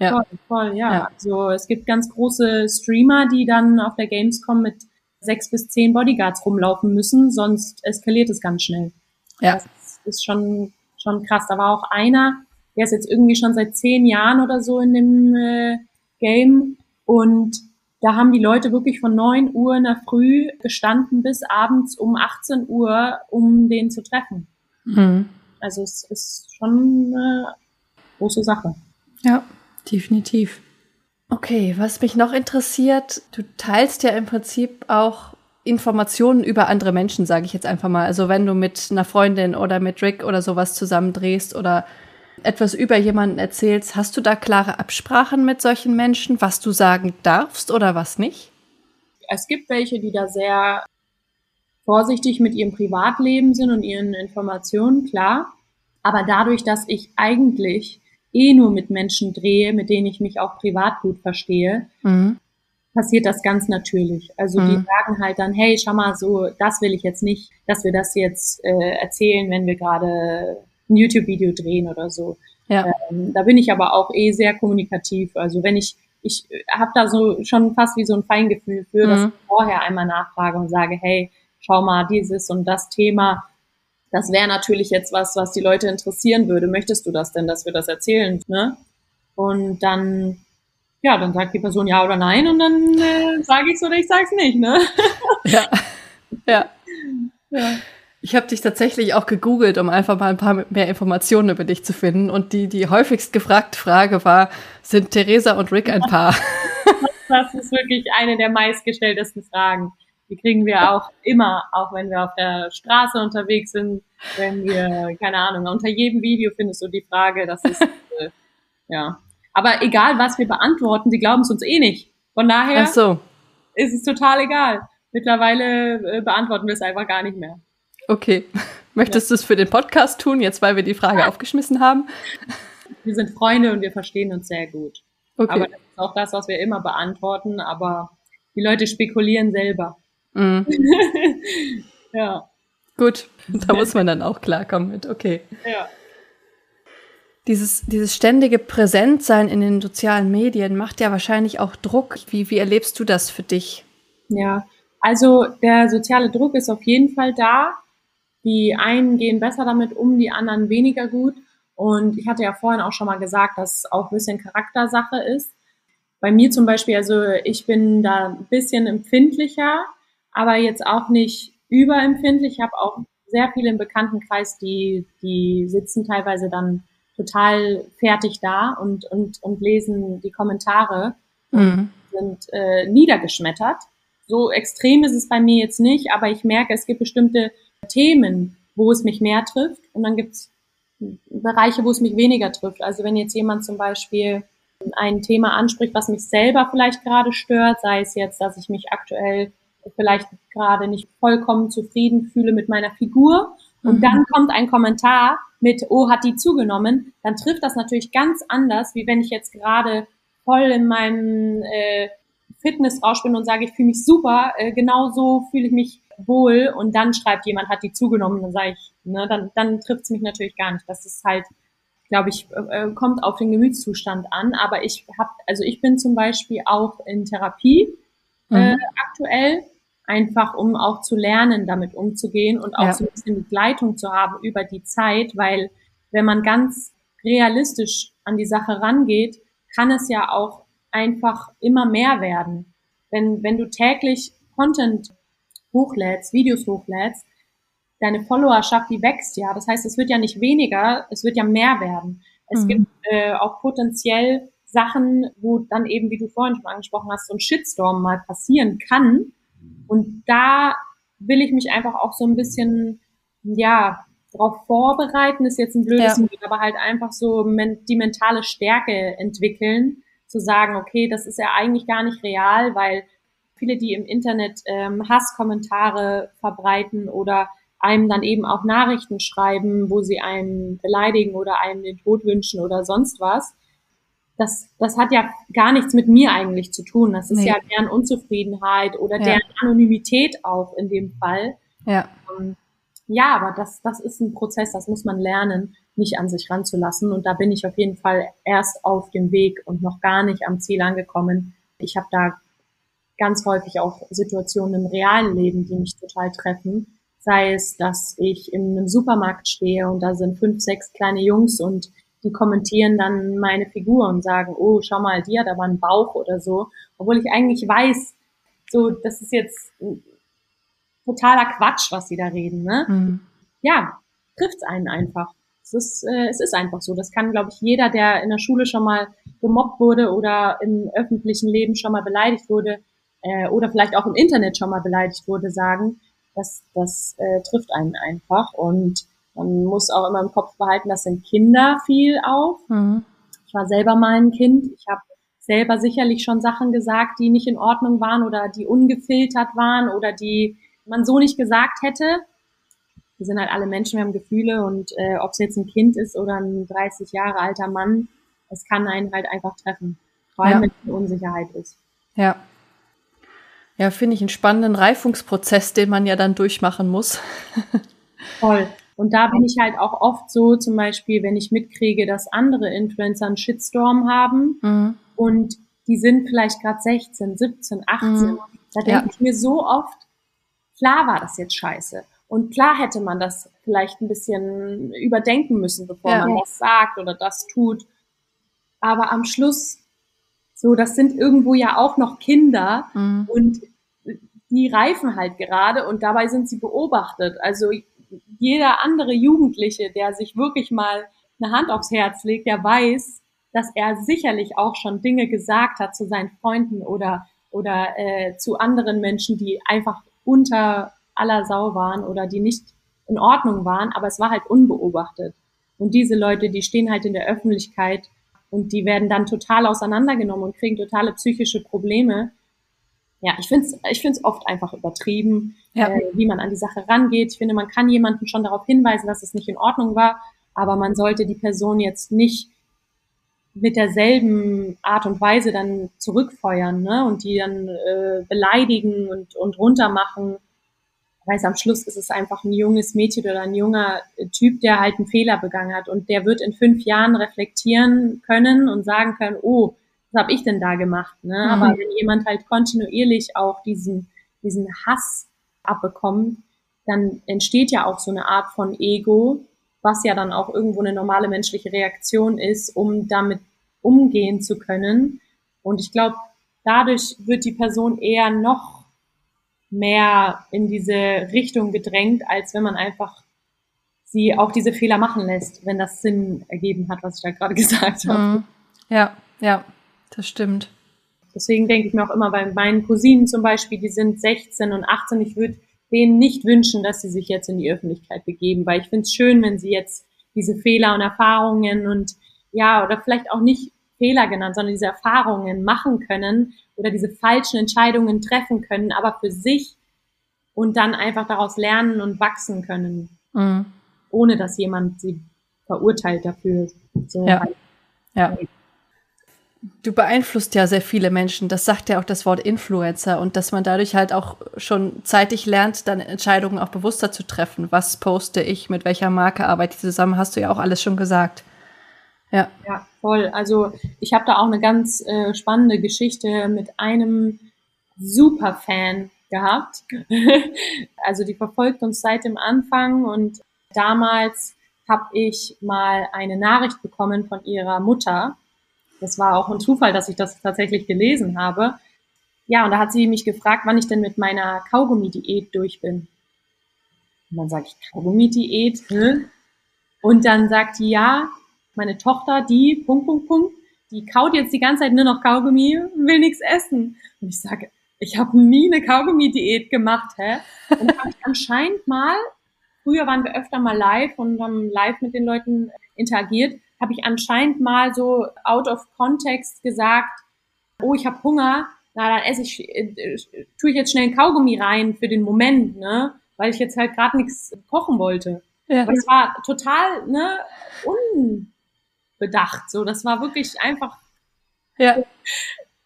Ja. Voll, voll, ja. ja. Also es gibt ganz große Streamer, die dann auf der Gamescom mit sechs bis zehn Bodyguards rumlaufen müssen, sonst eskaliert es ganz schnell. Ja. Das ist schon, schon krass. Da war auch einer, der ist jetzt irgendwie schon seit zehn Jahren oder so in dem äh, Game und da haben die Leute wirklich von neun Uhr in der Früh gestanden bis abends um 18 Uhr, um den zu treffen. Mhm. Also es ist schon eine große Sache. Ja, definitiv. Okay, was mich noch interessiert, du teilst ja im Prinzip auch Informationen über andere Menschen, sage ich jetzt einfach mal. Also wenn du mit einer Freundin oder mit Rick oder sowas zusammendrehst oder etwas über jemanden erzählst, hast du da klare Absprachen mit solchen Menschen, was du sagen darfst oder was nicht? Es gibt welche, die da sehr vorsichtig mit ihrem Privatleben sind und ihren Informationen, klar. Aber dadurch, dass ich eigentlich eh nur mit Menschen drehe, mit denen ich mich auch privat gut verstehe, mhm passiert das ganz natürlich. Also mhm. die sagen halt dann, hey, schau mal, so, das will ich jetzt nicht, dass wir das jetzt äh, erzählen, wenn wir gerade ein YouTube-Video drehen oder so. Ja. Ähm, da bin ich aber auch eh sehr kommunikativ. Also wenn ich, ich habe da so schon fast wie so ein Feingefühl für, mhm. dass ich vorher einmal nachfrage und sage, hey, schau mal, dieses und das Thema, das wäre natürlich jetzt was, was die Leute interessieren würde. Möchtest du das denn, dass wir das erzählen? Ne? Und dann ja, dann sagt die Person ja oder nein und dann äh, sage ich es oder ich sage es nicht, ne? ja. ja. ja. Ich habe dich tatsächlich auch gegoogelt, um einfach mal ein paar mehr Informationen über dich zu finden. Und die, die häufigst gefragte Frage war, sind Theresa und Rick ein Paar? Das ist wirklich eine der meistgestelltesten Fragen. Die kriegen wir auch immer, auch wenn wir auf der Straße unterwegs sind, wenn wir, keine Ahnung, unter jedem Video findest du die Frage, das ist, äh, ja, aber egal, was wir beantworten, sie glauben es uns eh nicht. Von daher so. ist es total egal. Mittlerweile äh, beantworten wir es einfach gar nicht mehr. Okay. Möchtest du es für den Podcast tun, jetzt weil wir die Frage aufgeschmissen haben? Wir sind Freunde und wir verstehen uns sehr gut. Okay. Aber das ist auch das, was wir immer beantworten, aber die Leute spekulieren selber. Mhm. Ja, Gut, da muss man dann auch klarkommen mit. Okay. ja. Dieses, dieses ständige Präsentsein in den sozialen Medien macht ja wahrscheinlich auch Druck. Wie, wie erlebst du das für dich? Ja, also der soziale Druck ist auf jeden Fall da. Die einen gehen besser damit um, die anderen weniger gut. Und ich hatte ja vorhin auch schon mal gesagt, dass es auch ein bisschen Charaktersache ist. Bei mir zum Beispiel, also ich bin da ein bisschen empfindlicher, aber jetzt auch nicht überempfindlich. Ich habe auch sehr viele im Bekanntenkreis, die, die sitzen teilweise dann total fertig da und, und, und lesen die Kommentare Mhm. sind äh, niedergeschmettert. So extrem ist es bei mir jetzt nicht, aber ich merke, es gibt bestimmte Themen, wo es mich mehr trifft und dann gibt es Bereiche, wo es mich weniger trifft. Also wenn jetzt jemand zum Beispiel ein Thema anspricht, was mich selber vielleicht gerade stört, sei es jetzt, dass ich mich aktuell vielleicht gerade nicht vollkommen zufrieden fühle mit meiner Figur und Mhm. dann kommt ein Kommentar mit, oh, hat die zugenommen, dann trifft das natürlich ganz anders, wie wenn ich jetzt gerade voll in meinem äh, Fitnessrausch bin und sage, ich fühle mich super, äh, genau so fühle ich mich wohl und dann schreibt jemand, hat die zugenommen, dann sage ich, ne, dann, dann trifft es mich natürlich gar nicht. Das ist halt, glaube ich, äh, äh, kommt auf den Gemütszustand an. Aber ich habe, also ich bin zum Beispiel auch in Therapie äh, Mhm. aktuell, einfach um auch zu lernen, damit umzugehen und auch Ja. so ein bisschen Begleitung zu haben über die Zeit, weil wenn man ganz realistisch an die Sache rangeht, kann es ja auch einfach immer mehr werden. Wenn, wenn du täglich Content hochlädst, Videos hochlädst, deine Followerschaft, die wächst ja. Das heißt, es wird ja nicht weniger, es wird ja mehr werden. Es Mhm. gibt äh, auch potenziell Sachen, wo dann eben, wie du vorhin schon angesprochen hast, so ein Shitstorm mal passieren kann. Und da will ich mich einfach auch so ein bisschen, ja, darauf vorbereiten, ist jetzt ein blödes Ja. Wort, aber halt einfach so men die mentale Stärke entwickeln, zu sagen, okay, das ist ja eigentlich gar nicht real, weil viele, die im Internet ähm, Hasskommentare verbreiten oder einem dann eben auch Nachrichten schreiben, wo sie einen beleidigen oder einem den Tod wünschen oder sonst was. Das, das hat ja gar nichts mit mir eigentlich zu tun. Das ist Nee. ja deren Unzufriedenheit oder Ja. deren Anonymität auch in dem Fall. Ja. Ähm, Ja, aber das, das ist ein Prozess, das muss man lernen, nicht an sich ranzulassen. Und da bin ich auf jeden Fall erst auf dem Weg und noch gar nicht am Ziel angekommen. Ich habe da ganz häufig auch Situationen im realen Leben, die mich total treffen. Sei es, dass ich in einem Supermarkt stehe und da sind fünf, sechs kleine Jungs und die kommentieren dann meine Figur und sagen, oh, schau mal, die hat aber einen Bauch oder so. Obwohl ich eigentlich weiß, so, das ist jetzt totaler Quatsch, was sie da reden, ne? Mhm. Ja, trifft's einen einfach. Es ist, äh, es ist einfach so. Das kann, glaube ich, jeder, der in der Schule schon mal gemobbt wurde oder im öffentlichen Leben schon mal beleidigt wurde äh, oder vielleicht auch im Internet schon mal beleidigt wurde, sagen. Das, das äh, trifft einen einfach. Und man muss auch immer im Kopf behalten, das sind Kinder viel auch. Mhm. Ich war selber mal ein Kind. Ich habe selber sicherlich schon Sachen gesagt, die nicht in Ordnung waren oder die ungefiltert waren oder die man so nicht gesagt hätte. Wir sind halt alle Menschen, wir haben Gefühle und äh, ob es jetzt ein Kind ist oder ein 30 Jahre alter Mann, es kann einen halt einfach treffen. Vor allem, Ja. wenn es eine Unsicherheit ist. Ja. Ja, finde ich einen spannenden Reifungsprozess, den man ja dann durchmachen muss. Voll. Und da bin ich halt auch oft so, zum Beispiel, wenn ich mitkriege, dass andere Influencer einen Shitstorm haben Mhm. und die sind vielleicht gerade 16, 17, 18. Mhm. Da denke Ja. ich mir so oft, klar war das jetzt scheiße. Und klar hätte man das vielleicht ein bisschen überdenken müssen, bevor Ja. man das sagt oder das tut. Aber am Schluss, so, das sind irgendwo ja auch noch Kinder Mhm. und die reifen halt gerade und dabei sind sie beobachtet. Also jeder andere Jugendliche, der sich wirklich mal eine Hand aufs Herz legt, der weiß, dass er sicherlich auch schon Dinge gesagt hat zu seinen Freunden oder oder äh, zu anderen Menschen, die einfach unter aller Sau waren oder die nicht in Ordnung waren, aber es war halt unbeobachtet. Und diese Leute, die stehen halt in der Öffentlichkeit und die werden dann total auseinandergenommen und kriegen totale psychische Probleme. Ja, ich finde es ich find's oft einfach übertrieben, ja. äh, wie man an die Sache rangeht. Ich finde, man kann jemanden schon darauf hinweisen, dass es nicht in Ordnung war, aber man sollte die Person jetzt nicht mit derselben Art und Weise dann zurückfeuern ne? und die dann äh, beleidigen und, und runtermachen. Weil am Schluss ist es einfach ein junges Mädchen oder ein junger Typ, der halt einen Fehler begangen hat und der wird in fünf Jahren reflektieren können und sagen können, oh, was habe ich denn da gemacht? Ne? Mhm. Aber wenn jemand halt kontinuierlich auch diesen, diesen Hass abbekommt, dann entsteht ja auch so eine Art von Ego, was ja dann auch irgendwo eine normale menschliche Reaktion ist, um damit umgehen zu können. Und ich glaube, dadurch wird die Person eher noch mehr in diese Richtung gedrängt, als wenn man einfach sie auch diese Fehler machen lässt, wenn das Sinn ergeben hat, was ich da gerade gesagt habe. Mhm. Ja, ja, das stimmt. Deswegen denke ich mir auch immer bei meinen Cousinen zum Beispiel, die sind 16 und 18, ich würde denen nicht wünschen, dass sie sich jetzt in die Öffentlichkeit begeben, weil ich finde es schön, wenn sie jetzt diese Fehler und Erfahrungen und ja, oder vielleicht auch nicht Fehler genannt, sondern diese Erfahrungen machen können oder diese falschen Entscheidungen treffen können, aber für sich und dann einfach daraus lernen und wachsen können, mhm. ohne dass jemand sie verurteilt dafür. So ja. ja. Du beeinflusst ja sehr viele Menschen. Das sagt ja auch das Wort Influencer und dass man dadurch halt auch schon zeitig lernt, dann Entscheidungen auch bewusster zu treffen. Was poste ich, mit welcher Marke arbeite ich zusammen, hast du ja auch alles schon gesagt. Ja. Ja, voll. Also ich habe da auch eine ganz äh, spannende Geschichte mit einem Superfan gehabt. also die verfolgt uns seit dem Anfang und damals habe ich mal eine Nachricht bekommen von ihrer Mutter das war auch ein Zufall, dass ich das tatsächlich gelesen habe. Ja, und da hat sie mich gefragt, wann ich denn mit meiner Kaugummi-Diät durch bin. Und dann sage ich, Kaugummi-Diät? Hm? Und dann sagt die, ja, meine Tochter, die, Punkt, Punkt, Punkt, die kaut jetzt die ganze Zeit nur noch Kaugummi, will nichts essen. Und ich sage, ich habe nie eine Kaugummi-Diät gemacht, hä? Und dann habe ich anscheinend mal, früher waren wir öfter mal live und haben live mit den Leuten interagiert habe ich anscheinend mal so out of context gesagt, oh, ich habe Hunger, na dann esse ich, äh, tue ich jetzt schnell ein Kaugummi rein für den Moment, ne? Weil ich jetzt halt gerade nichts kochen wollte. Ja. Aber es war total, ne, unbedacht. So, das war wirklich einfach. Ja.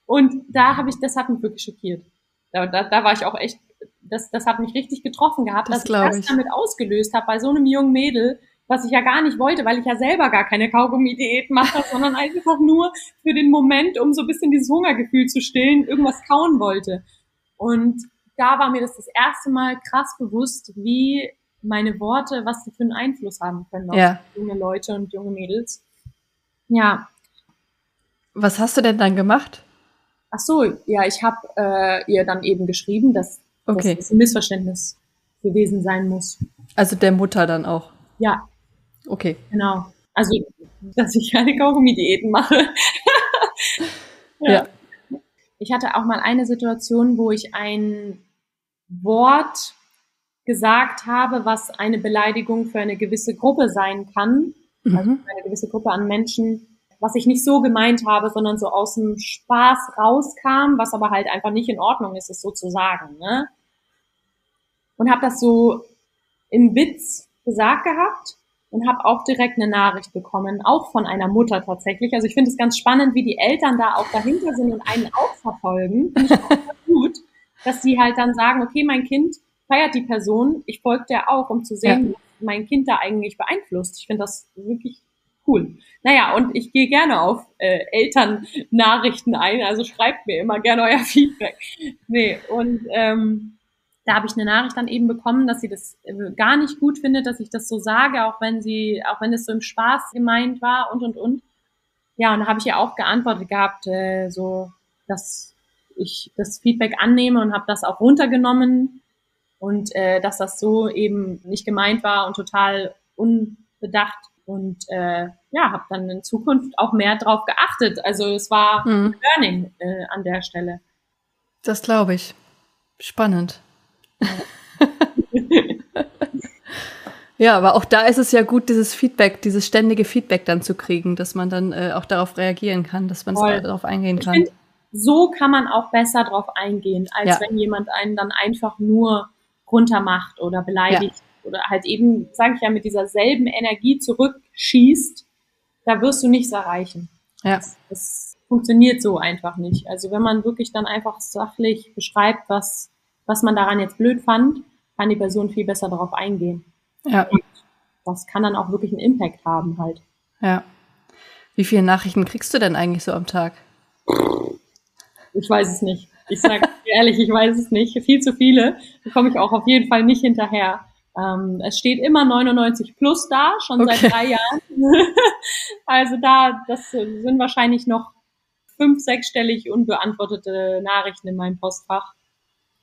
Und da habe ich, das hat mich wirklich schockiert. Da, da, da war ich auch echt, das, das hat mich richtig getroffen gehabt, das dass ich das ich. damit ausgelöst habe bei so einem jungen Mädel, was ich ja gar nicht wollte, weil ich ja selber gar keine Kaugummi-Diät mache, sondern einfach nur für den Moment, um so ein bisschen dieses Hungergefühl zu stillen, irgendwas kauen wollte. Und da war mir das das erste Mal krass bewusst, wie meine Worte, was sie für einen Einfluss haben können auf ja. junge Leute und junge Mädels. Ja. Was hast du denn dann gemacht? Ach so, ja, ich habe äh, ihr dann eben geschrieben, dass, okay. dass es ein Missverständnis gewesen sein muss. Also der Mutter dann auch? Ja, Okay. Genau. Also, dass ich keine Kaugummi-Diäten mache. ja. ja. Ich hatte auch mal eine Situation, wo ich ein Wort gesagt habe, was eine Beleidigung für eine gewisse Gruppe sein kann. Mhm. Also eine gewisse Gruppe an Menschen, was ich nicht so gemeint habe, sondern so aus dem Spaß rauskam, was aber halt einfach nicht in Ordnung ist, es so zu sagen. Ne? Und habe das so im Witz gesagt gehabt und habe auch direkt eine Nachricht bekommen, auch von einer Mutter tatsächlich. Also ich finde es ganz spannend, wie die Eltern da auch dahinter sind und einen auch verfolgen. Finde ich auch gut, dass sie halt dann sagen, okay, mein Kind feiert die Person, ich folge der auch, um zu sehen, ja. was mein Kind da eigentlich beeinflusst. Ich finde das wirklich cool. Naja, und ich gehe gerne auf äh, Elternnachrichten ein, also schreibt mir immer gerne euer Feedback. Nee, und ähm, da habe ich eine Nachricht dann eben bekommen, dass sie das äh, gar nicht gut findet, dass ich das so sage, auch wenn sie, auch wenn es so im Spaß gemeint war und und und. Ja, und da habe ich ihr auch geantwortet gehabt, äh, so, dass ich das Feedback annehme und habe das auch runtergenommen und äh, dass das so eben nicht gemeint war und total unbedacht und äh, ja, habe dann in Zukunft auch mehr drauf geachtet. Also es war mhm. Learning äh, an der Stelle. Das glaube ich. Spannend. Ja, aber auch da ist es ja gut, dieses Feedback, dieses ständige Feedback dann zu kriegen, dass man dann äh, auch darauf reagieren kann, dass man darauf eingehen kann. Find, so kann man auch besser darauf eingehen, als ja. wenn jemand einen dann einfach nur runtermacht oder beleidigt ja. oder halt eben, sage ich ja, mit dieser selben Energie zurückschießt. Da wirst du nichts erreichen. Ja. Das, das funktioniert so einfach nicht. Also wenn man wirklich dann einfach sachlich beschreibt, was, was man daran jetzt blöd fand, kann die Person viel besser darauf eingehen. Ja. Und das kann dann auch wirklich einen Impact haben halt. Ja. Wie viele Nachrichten kriegst du denn eigentlich so am Tag? Ich weiß es nicht. Ich sage ehrlich, ich weiß es nicht. Viel zu viele. Da komme ich auch auf jeden Fall nicht hinterher. Ähm, es steht immer 99 plus da, schon okay. seit drei Jahren. also da, das sind wahrscheinlich noch fünf, sechsstellig unbeantwortete Nachrichten in meinem Postfach.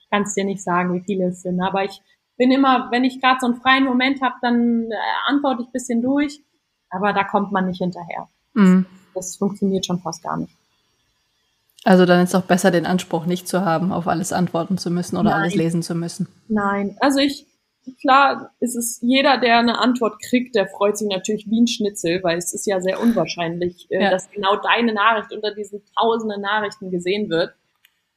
Ich kann es dir nicht sagen, wie viele es sind, aber ich bin immer, wenn ich gerade so einen freien Moment habe, dann äh, antworte ich bisschen durch, aber da kommt man nicht hinterher. Mhm. Das funktioniert schon fast gar nicht. Also dann ist es auch besser, den Anspruch nicht zu haben, auf alles antworten zu müssen oder Nein. alles lesen zu müssen. Nein, also ich, klar ist es jeder, der eine Antwort kriegt, der freut sich natürlich wie ein Schnitzel, weil es ist ja sehr unwahrscheinlich, äh, ja. dass genau deine Nachricht unter diesen tausenden Nachrichten gesehen wird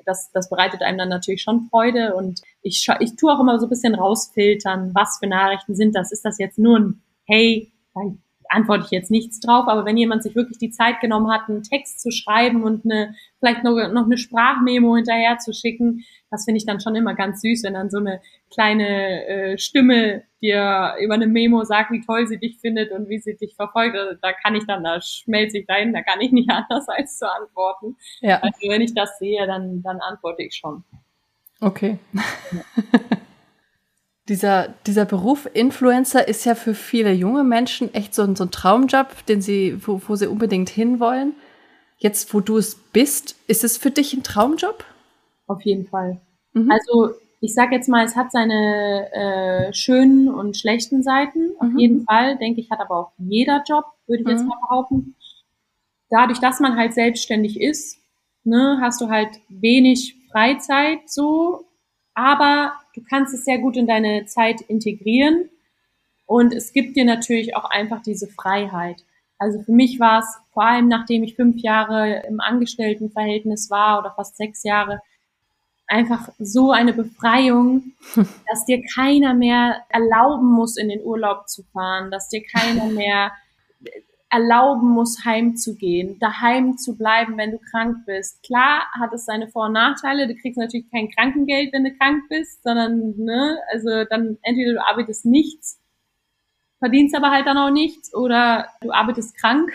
das, das bereitet einem dann natürlich schon Freude und ich, ich tue auch immer so ein bisschen rausfiltern, was für Nachrichten sind das. Ist das jetzt nur ein Hey, antworte ich jetzt nichts drauf, aber wenn jemand sich wirklich die Zeit genommen hat, einen Text zu schreiben und eine, vielleicht noch, noch eine Sprachmemo hinterher zu schicken, das finde ich dann schon immer ganz süß, wenn dann so eine kleine äh, Stimme dir über eine Memo sagt, wie toll sie dich findet und wie sie dich verfolgt. Also, da kann ich dann, da schmelze ich dahin, da kann ich nicht anders als zu antworten. Ja. Also wenn ich das sehe, dann, dann antworte ich schon. Okay. Ja. dieser, dieser Beruf Influencer ist ja für viele junge Menschen echt so, ein, so ein Traumjob, den sie, wo, wo sie unbedingt hinwollen. Jetzt, wo du es bist, ist es für dich ein Traumjob? Auf jeden Fall. Mhm. Also ich sage jetzt mal, es hat seine äh, schönen und schlechten Seiten. Auf mhm. jeden Fall, denke ich, hat aber auch jeder Job, würde ich mhm. jetzt mal behaupten. Dadurch, dass man halt selbstständig ist, ne, hast du halt wenig Freizeit so, aber du kannst es sehr gut in deine Zeit integrieren und es gibt dir natürlich auch einfach diese Freiheit. Also für mich war es vor allem, nachdem ich fünf Jahre im Angestelltenverhältnis war oder fast sechs Jahre, einfach so eine Befreiung, dass dir keiner mehr erlauben muss, in den Urlaub zu fahren, dass dir keiner mehr erlauben muss, heimzugehen, daheim zu bleiben, wenn du krank bist. Klar hat es seine Vor- und Nachteile. Du kriegst natürlich kein Krankengeld, wenn du krank bist, sondern, ne, also dann entweder du arbeitest nichts, verdienst aber halt dann auch nichts oder du arbeitest krank.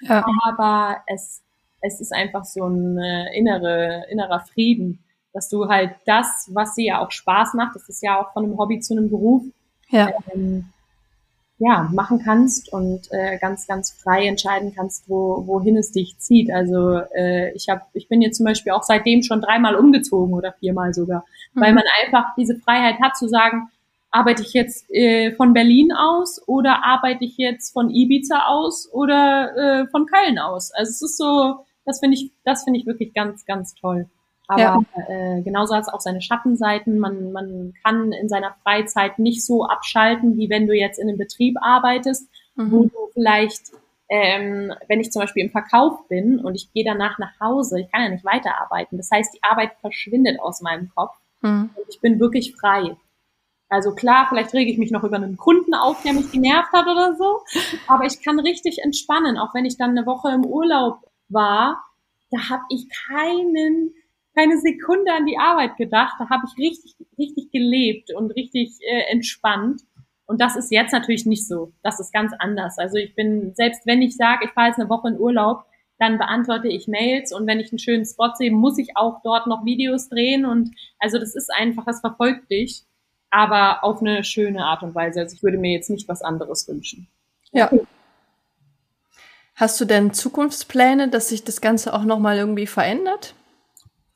Ja. Aber es, es ist einfach so ein äh, innere, innerer Frieden, dass du halt das, was dir ja auch Spaß macht, das ist ja auch von einem Hobby zu einem Beruf, ja. ähm, ja, machen kannst und äh, ganz, ganz frei entscheiden kannst, wo, wohin es dich zieht. Also äh, ich habe, ich bin jetzt zum Beispiel auch seitdem schon dreimal umgezogen oder viermal sogar, mhm. weil man einfach diese Freiheit hat zu sagen, arbeite ich jetzt äh, von Berlin aus oder arbeite ich jetzt von Ibiza aus oder äh, von Köln aus. Also es ist so, das finde ich, das finde ich wirklich ganz, ganz toll. Aber ja. äh, genauso hat es auch seine Schattenseiten. Man, man kann in seiner Freizeit nicht so abschalten, wie wenn du jetzt in einem Betrieb arbeitest, mhm. wo du vielleicht, ähm, wenn ich zum Beispiel im Verkauf bin und ich gehe danach nach Hause, ich kann ja nicht weiterarbeiten. Das heißt, die Arbeit verschwindet aus meinem Kopf mhm. und ich bin wirklich frei. Also klar, vielleicht rege ich mich noch über einen Kunden auf, der mich genervt hat oder so, aber ich kann richtig entspannen, auch wenn ich dann eine Woche im Urlaub war, da habe ich keinen keine Sekunde an die Arbeit gedacht. Da habe ich richtig, richtig gelebt und richtig äh, entspannt. Und das ist jetzt natürlich nicht so. Das ist ganz anders. Also ich bin, selbst wenn ich sage, ich fahre jetzt eine Woche in Urlaub, dann beantworte ich Mails und wenn ich einen schönen Spot sehe, muss ich auch dort noch Videos drehen und also das ist einfach, das verfolgt dich, aber auf eine schöne Art und Weise. Also ich würde mir jetzt nicht was anderes wünschen. Ja. Hast du denn Zukunftspläne, dass sich das Ganze auch nochmal irgendwie verändert?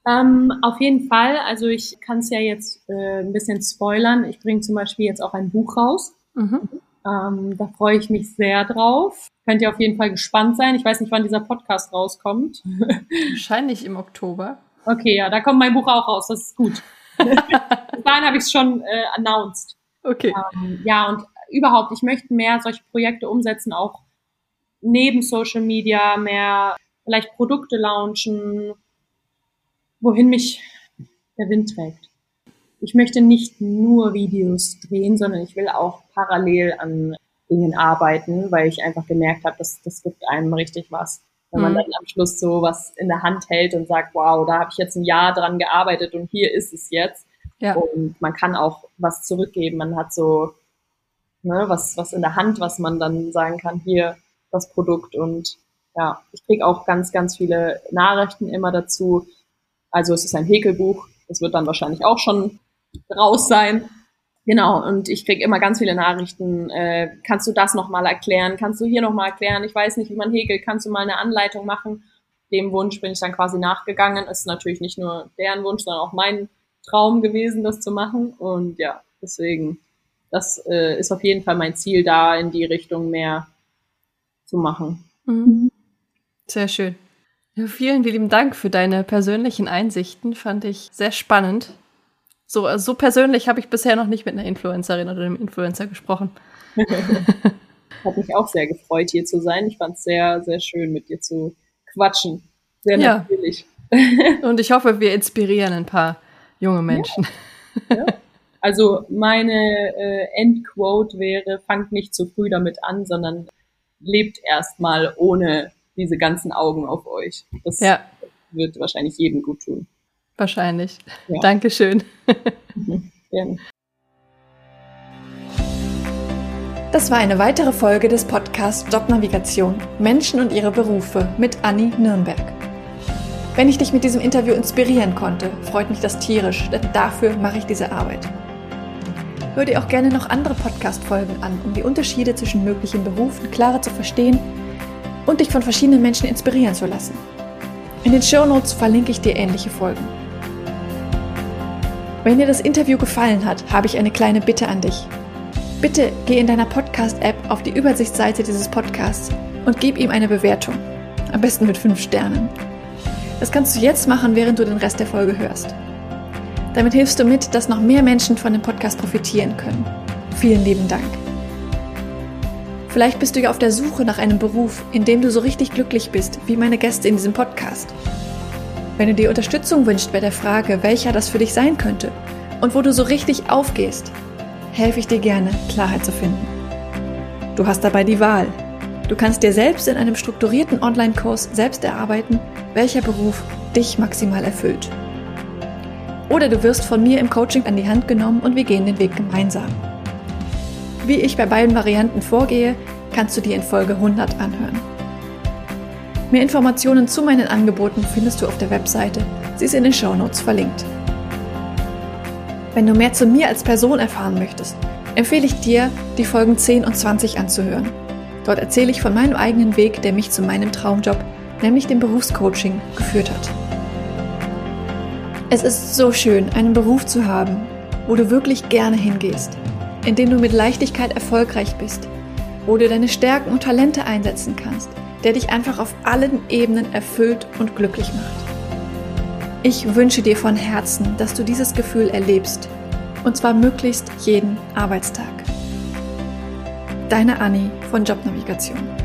Ähm, auf jeden Fall. Also ich kann es ja jetzt äh, ein bisschen spoilern. Ich bringe zum Beispiel jetzt auch ein Buch raus. Mhm. Ähm, da freue ich mich sehr drauf. Könnt ihr auf jeden Fall gespannt sein. Ich weiß nicht, wann dieser Podcast rauskommt. Wahrscheinlich im Oktober. Okay, ja, da kommt mein Buch auch raus. Das ist gut. Bis dahin habe ich es schon äh, announced. Okay. Ähm, ja, und überhaupt, ich möchte mehr solche Projekte umsetzen, auch neben Social Media, mehr vielleicht Produkte launchen, wohin mich der Wind trägt. Ich möchte nicht nur Videos drehen, sondern ich will auch parallel an Dingen arbeiten, weil ich einfach gemerkt habe, dass das gibt einem richtig was. Wenn man mhm. dann am Schluss so was in der Hand hält und sagt, wow, da habe ich jetzt ein Jahr dran gearbeitet und hier ist es jetzt. Ja. Und man kann auch was zurückgeben. Man hat so ne, was, was in der Hand, was man dann sagen kann, hier das Produkt. Und ja, ich kriege auch ganz, ganz viele Nachrichten immer dazu. Also es ist ein Häkelbuch, das wird dann wahrscheinlich auch schon raus sein. Genau, und ich kriege immer ganz viele Nachrichten. Äh, kannst du das nochmal erklären? Kannst du hier nochmal erklären? Ich weiß nicht, wie man häkelt. Kannst du mal eine Anleitung machen? Dem Wunsch bin ich dann quasi nachgegangen. Ist natürlich nicht nur deren Wunsch, sondern auch mein Traum gewesen, das zu machen. Und ja, deswegen, das äh, ist auf jeden Fall mein Ziel, da in die Richtung mehr zu machen. Mhm. Sehr schön. Ja, vielen lieben Dank für deine persönlichen Einsichten. Fand ich sehr spannend. So, so persönlich habe ich bisher noch nicht mit einer Influencerin oder einem Influencer gesprochen. Hat mich auch sehr gefreut, hier zu sein. Ich fand es sehr, sehr schön, mit dir zu quatschen. Sehr ja. natürlich. Und ich hoffe, wir inspirieren ein paar junge Menschen. Ja. Ja. Also meine äh, Endquote wäre, fangt nicht zu früh damit an, sondern lebt erstmal ohne diese ganzen Augen auf euch. Das ja. wird wahrscheinlich jedem gut tun. Wahrscheinlich. Ja. Dankeschön. Gerne. Das war eine weitere Folge des Podcasts Jobnavigation Menschen und ihre Berufe mit Anni Nürnberg. Wenn ich dich mit diesem Interview inspirieren konnte, freut mich das tierisch, denn dafür mache ich diese Arbeit. Hör dir auch gerne noch andere Podcast-Folgen an, um die Unterschiede zwischen möglichen Berufen klarer zu verstehen und dich von verschiedenen Menschen inspirieren zu lassen. In den Show Notes verlinke ich dir ähnliche Folgen. Wenn dir das Interview gefallen hat, habe ich eine kleine Bitte an dich. Bitte geh in deiner Podcast-App auf die Übersichtsseite dieses Podcasts und gib ihm eine Bewertung. Am besten mit 5 Sternen. Das kannst du jetzt machen, während du den Rest der Folge hörst. Damit hilfst du mit, dass noch mehr Menschen von dem Podcast profitieren können. Vielen lieben Dank. Vielleicht bist du ja auf der Suche nach einem Beruf, in dem du so richtig glücklich bist, wie meine Gäste in diesem Podcast. Wenn du dir Unterstützung wünschst bei der Frage, welcher das für dich sein könnte und wo du so richtig aufgehst, helfe ich dir gerne, Klarheit zu finden. Du hast dabei die Wahl. Du kannst dir selbst in einem strukturierten Online-Kurs selbst erarbeiten, welcher Beruf dich maximal erfüllt. Oder du wirst von mir im Coaching an die Hand genommen und wir gehen den Weg gemeinsam. Wie ich bei beiden Varianten vorgehe, kannst du dir in Folge 100 anhören. Mehr Informationen zu meinen Angeboten findest du auf der Webseite. Sie ist in den Show Notes verlinkt. Wenn du mehr zu mir als Person erfahren möchtest, empfehle ich dir, die Folgen 10 und 20 anzuhören. Dort erzähle ich von meinem eigenen Weg, der mich zu meinem Traumjob, nämlich dem Berufscoaching, geführt hat. Es ist so schön, einen Beruf zu haben, wo du wirklich gerne hingehst, in dem du mit Leichtigkeit erfolgreich bist, wo du deine Stärken und Talente einsetzen kannst der dich einfach auf allen Ebenen erfüllt und glücklich macht. Ich wünsche dir von Herzen, dass du dieses Gefühl erlebst, und zwar möglichst jeden Arbeitstag. Deine Anni von Jobnavigation.